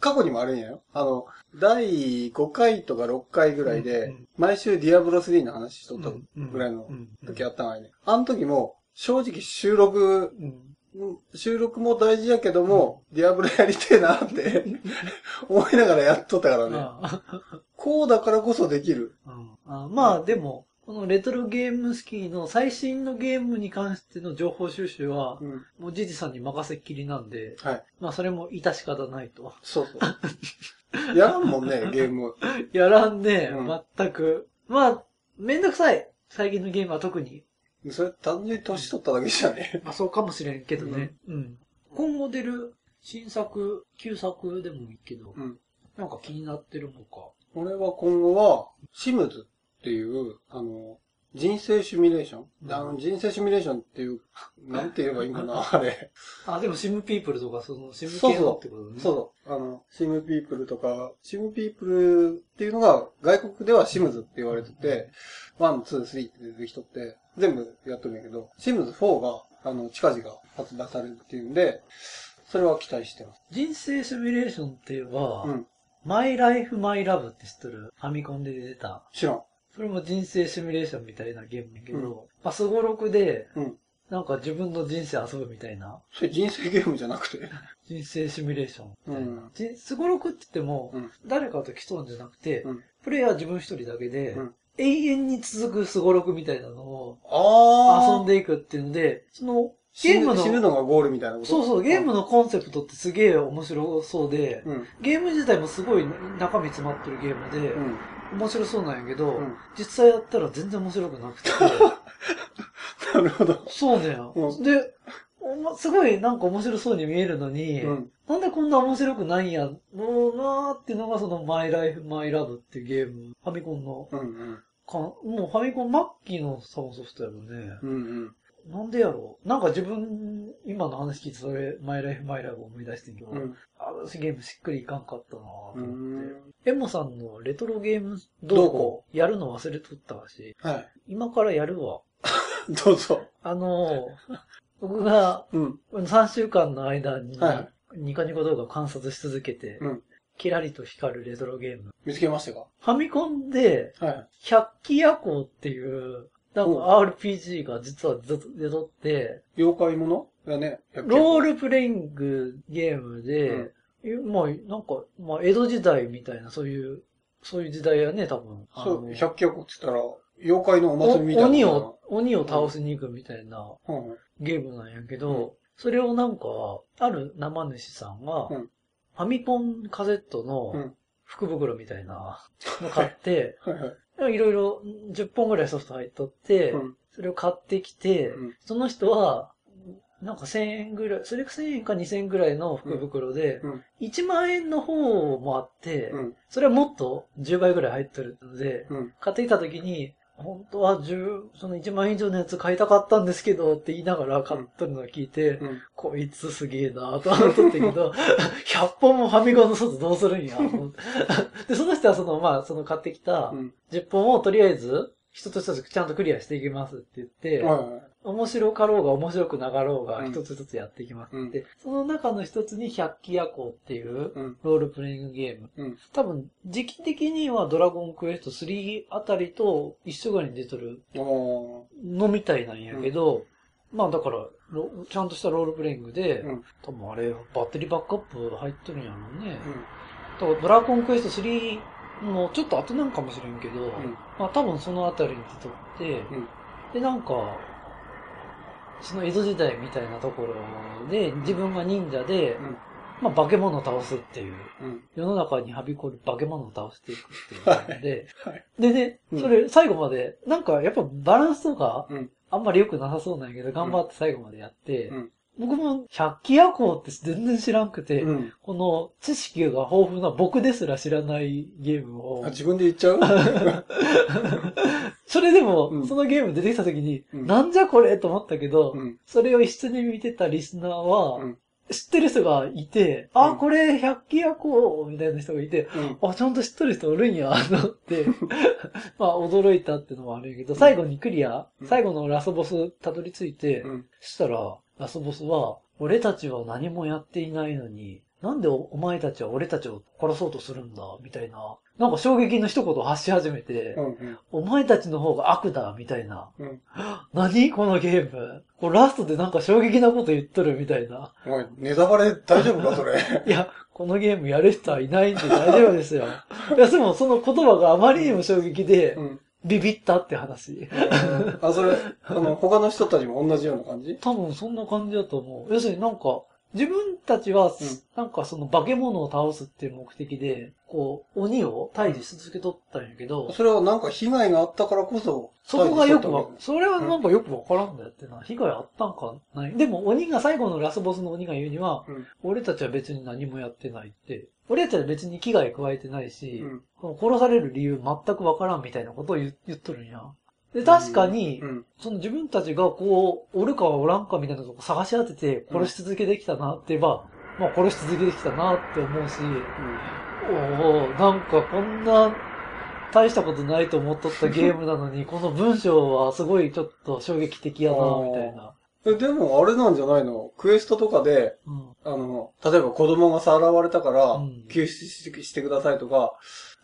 [SPEAKER 2] 過去にもあるんやよ。あの、第5回とか6回ぐらいで、毎週ディアブロ3の話しとった
[SPEAKER 1] うん
[SPEAKER 2] ぐらいの
[SPEAKER 1] うん
[SPEAKER 2] 時あったのにね。あの時も、正直収録収録も大事やけども、ディアブロやりてえなって 思いながらやっとったからね。
[SPEAKER 1] あ
[SPEAKER 2] こうだからこそできる。
[SPEAKER 1] うんあまあでも、このレトロゲームスキーの最新のゲームに関しての情報収集は、
[SPEAKER 2] うん。
[SPEAKER 1] もうジジさんに任せっきりなんで、
[SPEAKER 2] はい。
[SPEAKER 1] まあそれも致し方ないと。
[SPEAKER 2] そうそう。やらんもんね、ゲーム。
[SPEAKER 1] やらんね、
[SPEAKER 2] うん
[SPEAKER 1] 全く。まあ、めんどくさい。最近のゲームは特に。
[SPEAKER 2] それ単純に年取っただけじゃね。
[SPEAKER 1] ま あそうかもしれんけどね。うん。今後出る新作、旧作でもいいけど、
[SPEAKER 2] うん。
[SPEAKER 1] なんか気になってるのか。
[SPEAKER 2] 俺は今後は、シムズっていう、あの、人生シミュレーション、
[SPEAKER 1] うん
[SPEAKER 2] あの人生シミュレーションっていう、なんて言えばいいんかな、あれ。
[SPEAKER 1] あ、でもシムピープルとか、そのシム系の
[SPEAKER 2] そうそう
[SPEAKER 1] ってことね。
[SPEAKER 2] そうそう。あの、シムピープルとか、シムピープルっていうのが、外国ではシムズって言われてて、1、2、3って出てきとって、全部やっとるんやけど、シムズ4が、あの、近々発売されるっていうんで、それは期待してます。
[SPEAKER 1] 人生シミュレーションって言えば、
[SPEAKER 2] うん。
[SPEAKER 1] マイライフマイラブって知っとる？ファミコンで出てた。
[SPEAKER 2] 知らん。
[SPEAKER 1] それも人生シミュレーションみたいなゲームだけど、
[SPEAKER 2] うん
[SPEAKER 1] まあ、すごろくで、
[SPEAKER 2] うん
[SPEAKER 1] なんか自分の人生遊ぶみたいな、
[SPEAKER 2] それ人生ゲームじゃなくて？
[SPEAKER 1] 人生シミュレーションみたいな。
[SPEAKER 2] うん
[SPEAKER 1] じすごろくって言っても、
[SPEAKER 2] うん。
[SPEAKER 1] 誰かと競うんじゃなくて、
[SPEAKER 2] うん
[SPEAKER 1] プレイヤー自分一人だけで、
[SPEAKER 2] うん
[SPEAKER 1] 永遠に続くすごろくみたいなのを。遊んでいくっていうので、そのゲ
[SPEAKER 2] ゲーム
[SPEAKER 1] ームの、
[SPEAKER 2] 死ぬのがゴールみたいなこと？
[SPEAKER 1] そうそう、ゲームのコンセプトってすげえ面白そうで、
[SPEAKER 2] うん。
[SPEAKER 1] ゲーム自体もすごい中身詰まってるゲームで、
[SPEAKER 2] うん。
[SPEAKER 1] 面白そうなんやけど、
[SPEAKER 2] うん
[SPEAKER 1] 実際やったら全然面白くなくて、
[SPEAKER 2] なるほど。
[SPEAKER 1] そうね、
[SPEAKER 2] うん
[SPEAKER 1] で、おますごいなんか面白そうに見えるのに、
[SPEAKER 2] うん。
[SPEAKER 1] なんでこんな面白くないんやろうなーっていうのがそのマイライフマイラブっていうゲーム、ファミコンの、
[SPEAKER 2] うん。うん。
[SPEAKER 1] かもうファミコン末期のサウンソフトやろね。
[SPEAKER 2] うん。うん。
[SPEAKER 1] なんでやろう？なんか自分、今の話聞いてそれ、マイライフマイラブ思い出してんけど、
[SPEAKER 2] うん。
[SPEAKER 1] あ私ゲームしっくりいかんかったなぁと
[SPEAKER 2] う
[SPEAKER 1] 思って。
[SPEAKER 2] ん。
[SPEAKER 1] エモさんのレトロゲーム
[SPEAKER 2] どう
[SPEAKER 1] やるの忘れとったし、
[SPEAKER 2] はい。
[SPEAKER 1] 今からやるわ。
[SPEAKER 2] どうぞ。
[SPEAKER 1] あの、僕が
[SPEAKER 2] うん。
[SPEAKER 1] 3週間の間に
[SPEAKER 2] は
[SPEAKER 1] ニコニコ動画を観察し続けて、
[SPEAKER 2] うん。
[SPEAKER 1] キラリと光るレトロゲーム。
[SPEAKER 2] 見つけましたか？
[SPEAKER 1] ファミコンで、
[SPEAKER 2] はい。
[SPEAKER 1] 百鬼夜行っていう、なんか RPG が実は出とって、
[SPEAKER 2] 妖怪もの？がね。
[SPEAKER 1] ロールプレイングゲームで、えまあ、なんか、まあ、江戸時代みたいな、そういう、そういう時代やね、多分。
[SPEAKER 2] そう、百鬼夜行って言ったら、妖怪のお祭りみたいな。
[SPEAKER 1] お鬼を、鬼を倒しに行くみたいな
[SPEAKER 2] うん。
[SPEAKER 1] ゲームなんやけど、
[SPEAKER 2] うん
[SPEAKER 1] それをなんか、ある生主さんが、
[SPEAKER 2] うん
[SPEAKER 1] ファミコンカセット
[SPEAKER 2] う
[SPEAKER 1] の
[SPEAKER 2] ん。
[SPEAKER 1] 福袋みたいなの買って、
[SPEAKER 2] はいはい。
[SPEAKER 1] いろいろ10本ぐらいソフト入っとって、
[SPEAKER 2] うん。
[SPEAKER 1] それを買ってきて、
[SPEAKER 2] うん
[SPEAKER 1] その人は、なんか1000円ぐらい、それが1000円か2000円ぐらいの福袋で、
[SPEAKER 2] うん。
[SPEAKER 1] 1万円の方もあって、
[SPEAKER 2] うん。
[SPEAKER 1] それはもっと10倍ぐらい入ってるので、
[SPEAKER 2] うん。
[SPEAKER 1] 買ってきた時に、本当は10、その1万円以上のやつ買いたかったんですけどって言いながら買っとるのを聞いて、
[SPEAKER 2] うん。
[SPEAKER 1] こいつすげえなと思ったけど、100本もファミコンの外どうするんや。で、その人はその、まあ、その買ってきた
[SPEAKER 2] うん。
[SPEAKER 1] 10本をとりあえず、一つ一つちゃんとクリアしていきますって言って、
[SPEAKER 2] はいはい。
[SPEAKER 1] 面白かろうが面白くなかろうが
[SPEAKER 2] うん
[SPEAKER 1] 一つ一つやっていきます
[SPEAKER 2] うん
[SPEAKER 1] って、その中の一つに百鬼夜行っていう
[SPEAKER 2] うん。
[SPEAKER 1] ロールプレイングゲーム。
[SPEAKER 2] うん。
[SPEAKER 1] 多分、時期的にはドラゴンクエスト3あたりと一緒ぐらいに出てる
[SPEAKER 2] お
[SPEAKER 1] のみたいなんやけど、まあだから、ロちゃんとしたロールプレイングで。多分あれ、バッテリーバックアップ入ってるんやろうね。
[SPEAKER 2] うん。
[SPEAKER 1] だからドラゴンクエスト3のちょっと後なんかもしれんけど、
[SPEAKER 2] ん
[SPEAKER 1] まあ多分そのあたりに出とって、
[SPEAKER 2] うん
[SPEAKER 1] でなんか、その江戸時代みたいなところで、自分が忍者で、
[SPEAKER 2] うん。
[SPEAKER 1] まあ化け物を倒すっていう、
[SPEAKER 2] うん。
[SPEAKER 1] 世の中にはびこる化け物を倒していくっていうので、
[SPEAKER 2] はい。
[SPEAKER 1] でね、
[SPEAKER 2] うん。
[SPEAKER 1] それ最後まで、なんかやっぱバランスとか、
[SPEAKER 2] うん。
[SPEAKER 1] あんまり良くなさそうなんやけど、頑張って最後までやって、
[SPEAKER 2] うん。
[SPEAKER 1] 僕も百鬼夜行って全然知らんくて、
[SPEAKER 2] うん。
[SPEAKER 1] この知識が豊富な僕ですら知らないゲームを。
[SPEAKER 2] あ、、自分で言っちゃう？
[SPEAKER 1] それでも、
[SPEAKER 2] うん。
[SPEAKER 1] そのゲーム出てきた時に、
[SPEAKER 2] うん。
[SPEAKER 1] なんじゃこれと思ったけど、
[SPEAKER 2] うん。
[SPEAKER 1] それを一緒に見てたリスナーは、
[SPEAKER 2] うん。
[SPEAKER 1] 知ってる人がいて、
[SPEAKER 2] うん。
[SPEAKER 1] あ、これ百鬼夜行みたいな人がいて、
[SPEAKER 2] うん。
[SPEAKER 1] あ、ちゃんと知ってる人おるんや、と思って、まあ驚いたっていうのもあるけど、最後にクリア、
[SPEAKER 2] うん。
[SPEAKER 1] 最後のラスボスたどり着いて、したら、ラスボスは、俺たちは何もやっていないのに、なんでおお前たちは俺たちを殺そうとするんだ、みたいな。なんか衝撃の一言を発し始めて、
[SPEAKER 2] うん。
[SPEAKER 1] お前たちの方が悪だ、みたいな。
[SPEAKER 2] うん。
[SPEAKER 1] 何？このゲーム。これラストでなんか衝撃なこと言っとるみたいな。
[SPEAKER 2] おい、ネタバレ大丈夫か、それ？
[SPEAKER 1] いや、このゲームやる人はいないんで 大丈夫ですよ。いや、でもその言葉があまりにも衝撃で
[SPEAKER 2] う、ん。
[SPEAKER 1] ビビったって話。
[SPEAKER 2] あ、それ、あの、他の人たちも同じような感じ？
[SPEAKER 1] 多分そんな感じだと思う。要するになんか、自分たちは、なんかその化け物を倒すっていう目的で、こう、鬼を退治し続けとったんやけど、
[SPEAKER 2] それはなんか被害があったからこそ、
[SPEAKER 1] そこがよくわそれはなんかよくわからんだよってな。被害あったんかない？でも鬼が、最後のラスボスの鬼が言うには、
[SPEAKER 2] うん
[SPEAKER 1] 俺たちは別に何もやってないって。俺たちは別に危害加えてないし、
[SPEAKER 2] うん
[SPEAKER 1] 殺される理由全くわからんみたいなことを言言っとるんや。で、確かに。その自分たちがこう、おるかおらんかみたいなとこ探し当てて殺し続けてきたなって言えば、まあ殺し続けてきたなって思うし、おおなんかこんな大したことないと思っとったゲームなのに、この文章はすごいちょっと衝撃的やな、みたいな。
[SPEAKER 2] え、でもあれなんじゃないの？クエストとかで、
[SPEAKER 1] うん。
[SPEAKER 2] あの、例えば子供がさらわれたから
[SPEAKER 1] うん、
[SPEAKER 2] 救出してしてくださいとか、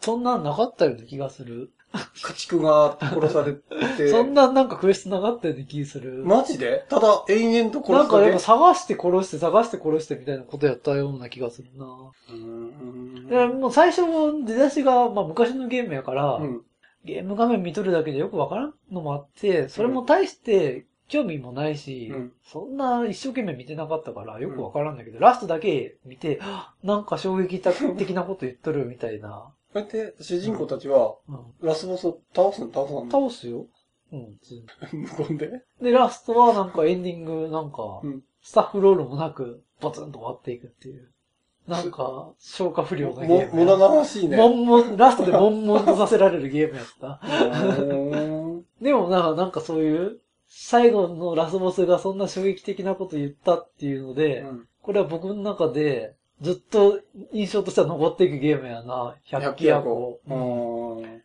[SPEAKER 1] そんなんなかったような気がする。
[SPEAKER 2] 家畜が殺されて。
[SPEAKER 1] そんななんかクエストなかったような気する。
[SPEAKER 2] マジで？ただ延々と殺す
[SPEAKER 1] なんかやっぱ探して殺して探して殺してみたいなことやったような気がするな。
[SPEAKER 2] うーん
[SPEAKER 1] でもう最初出だしが、まあ昔のゲームやから、
[SPEAKER 2] うん。
[SPEAKER 1] ゲーム画面見とるだけでよくわからんのもあって、それも大して興味もないし、
[SPEAKER 2] うん
[SPEAKER 1] そんな一生懸命見てなかったからよくわからんだけど、ラストだけ見て、なんか衝撃的なこと言っとるみたいな。
[SPEAKER 2] こうやって主人公たちは、
[SPEAKER 1] うん、
[SPEAKER 2] ラスボスを倒すの倒さんの？
[SPEAKER 1] 倒すよ。うん、普通に
[SPEAKER 2] 無言で？
[SPEAKER 1] で、ラストはなんかエンディングなんか
[SPEAKER 2] うん、
[SPEAKER 1] スタッフロールもなく、バツンと終わっていくっていう。なんか、消化不良なゲー
[SPEAKER 2] も、
[SPEAKER 1] ムや。
[SPEAKER 2] 無駄な話ね。
[SPEAKER 1] 悶々、ラストで悶々とさせられるゲームやった。
[SPEAKER 2] うーん
[SPEAKER 1] でもな、なんかそういう、最後のラスボスがそんな衝撃的なこと言ったっていうので、これは僕の中で、ずっと印象としては残っていくゲームやな。百鬼夜行。
[SPEAKER 2] ん。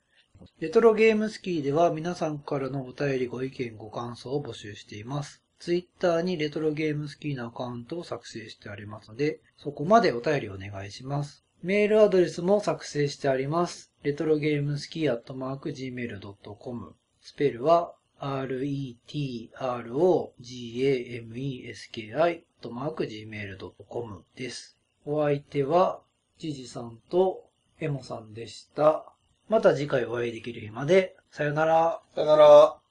[SPEAKER 3] レトロゲームスキーでは皆さんからのお便りご意見ご感想を募集しています。ツイッターにレトロゲームスキーのアカウントを作成してありますので、そこまでお便りお願いします。メールアドレスも作成してあります。レトロゲームスキーアットマーク Gmail.com スペルは retrogameski アットマーク Gmail.com です。お相手は、ジジさんとエモさんでした。また次回お会いできる日まで、さよなら。
[SPEAKER 2] さよなら。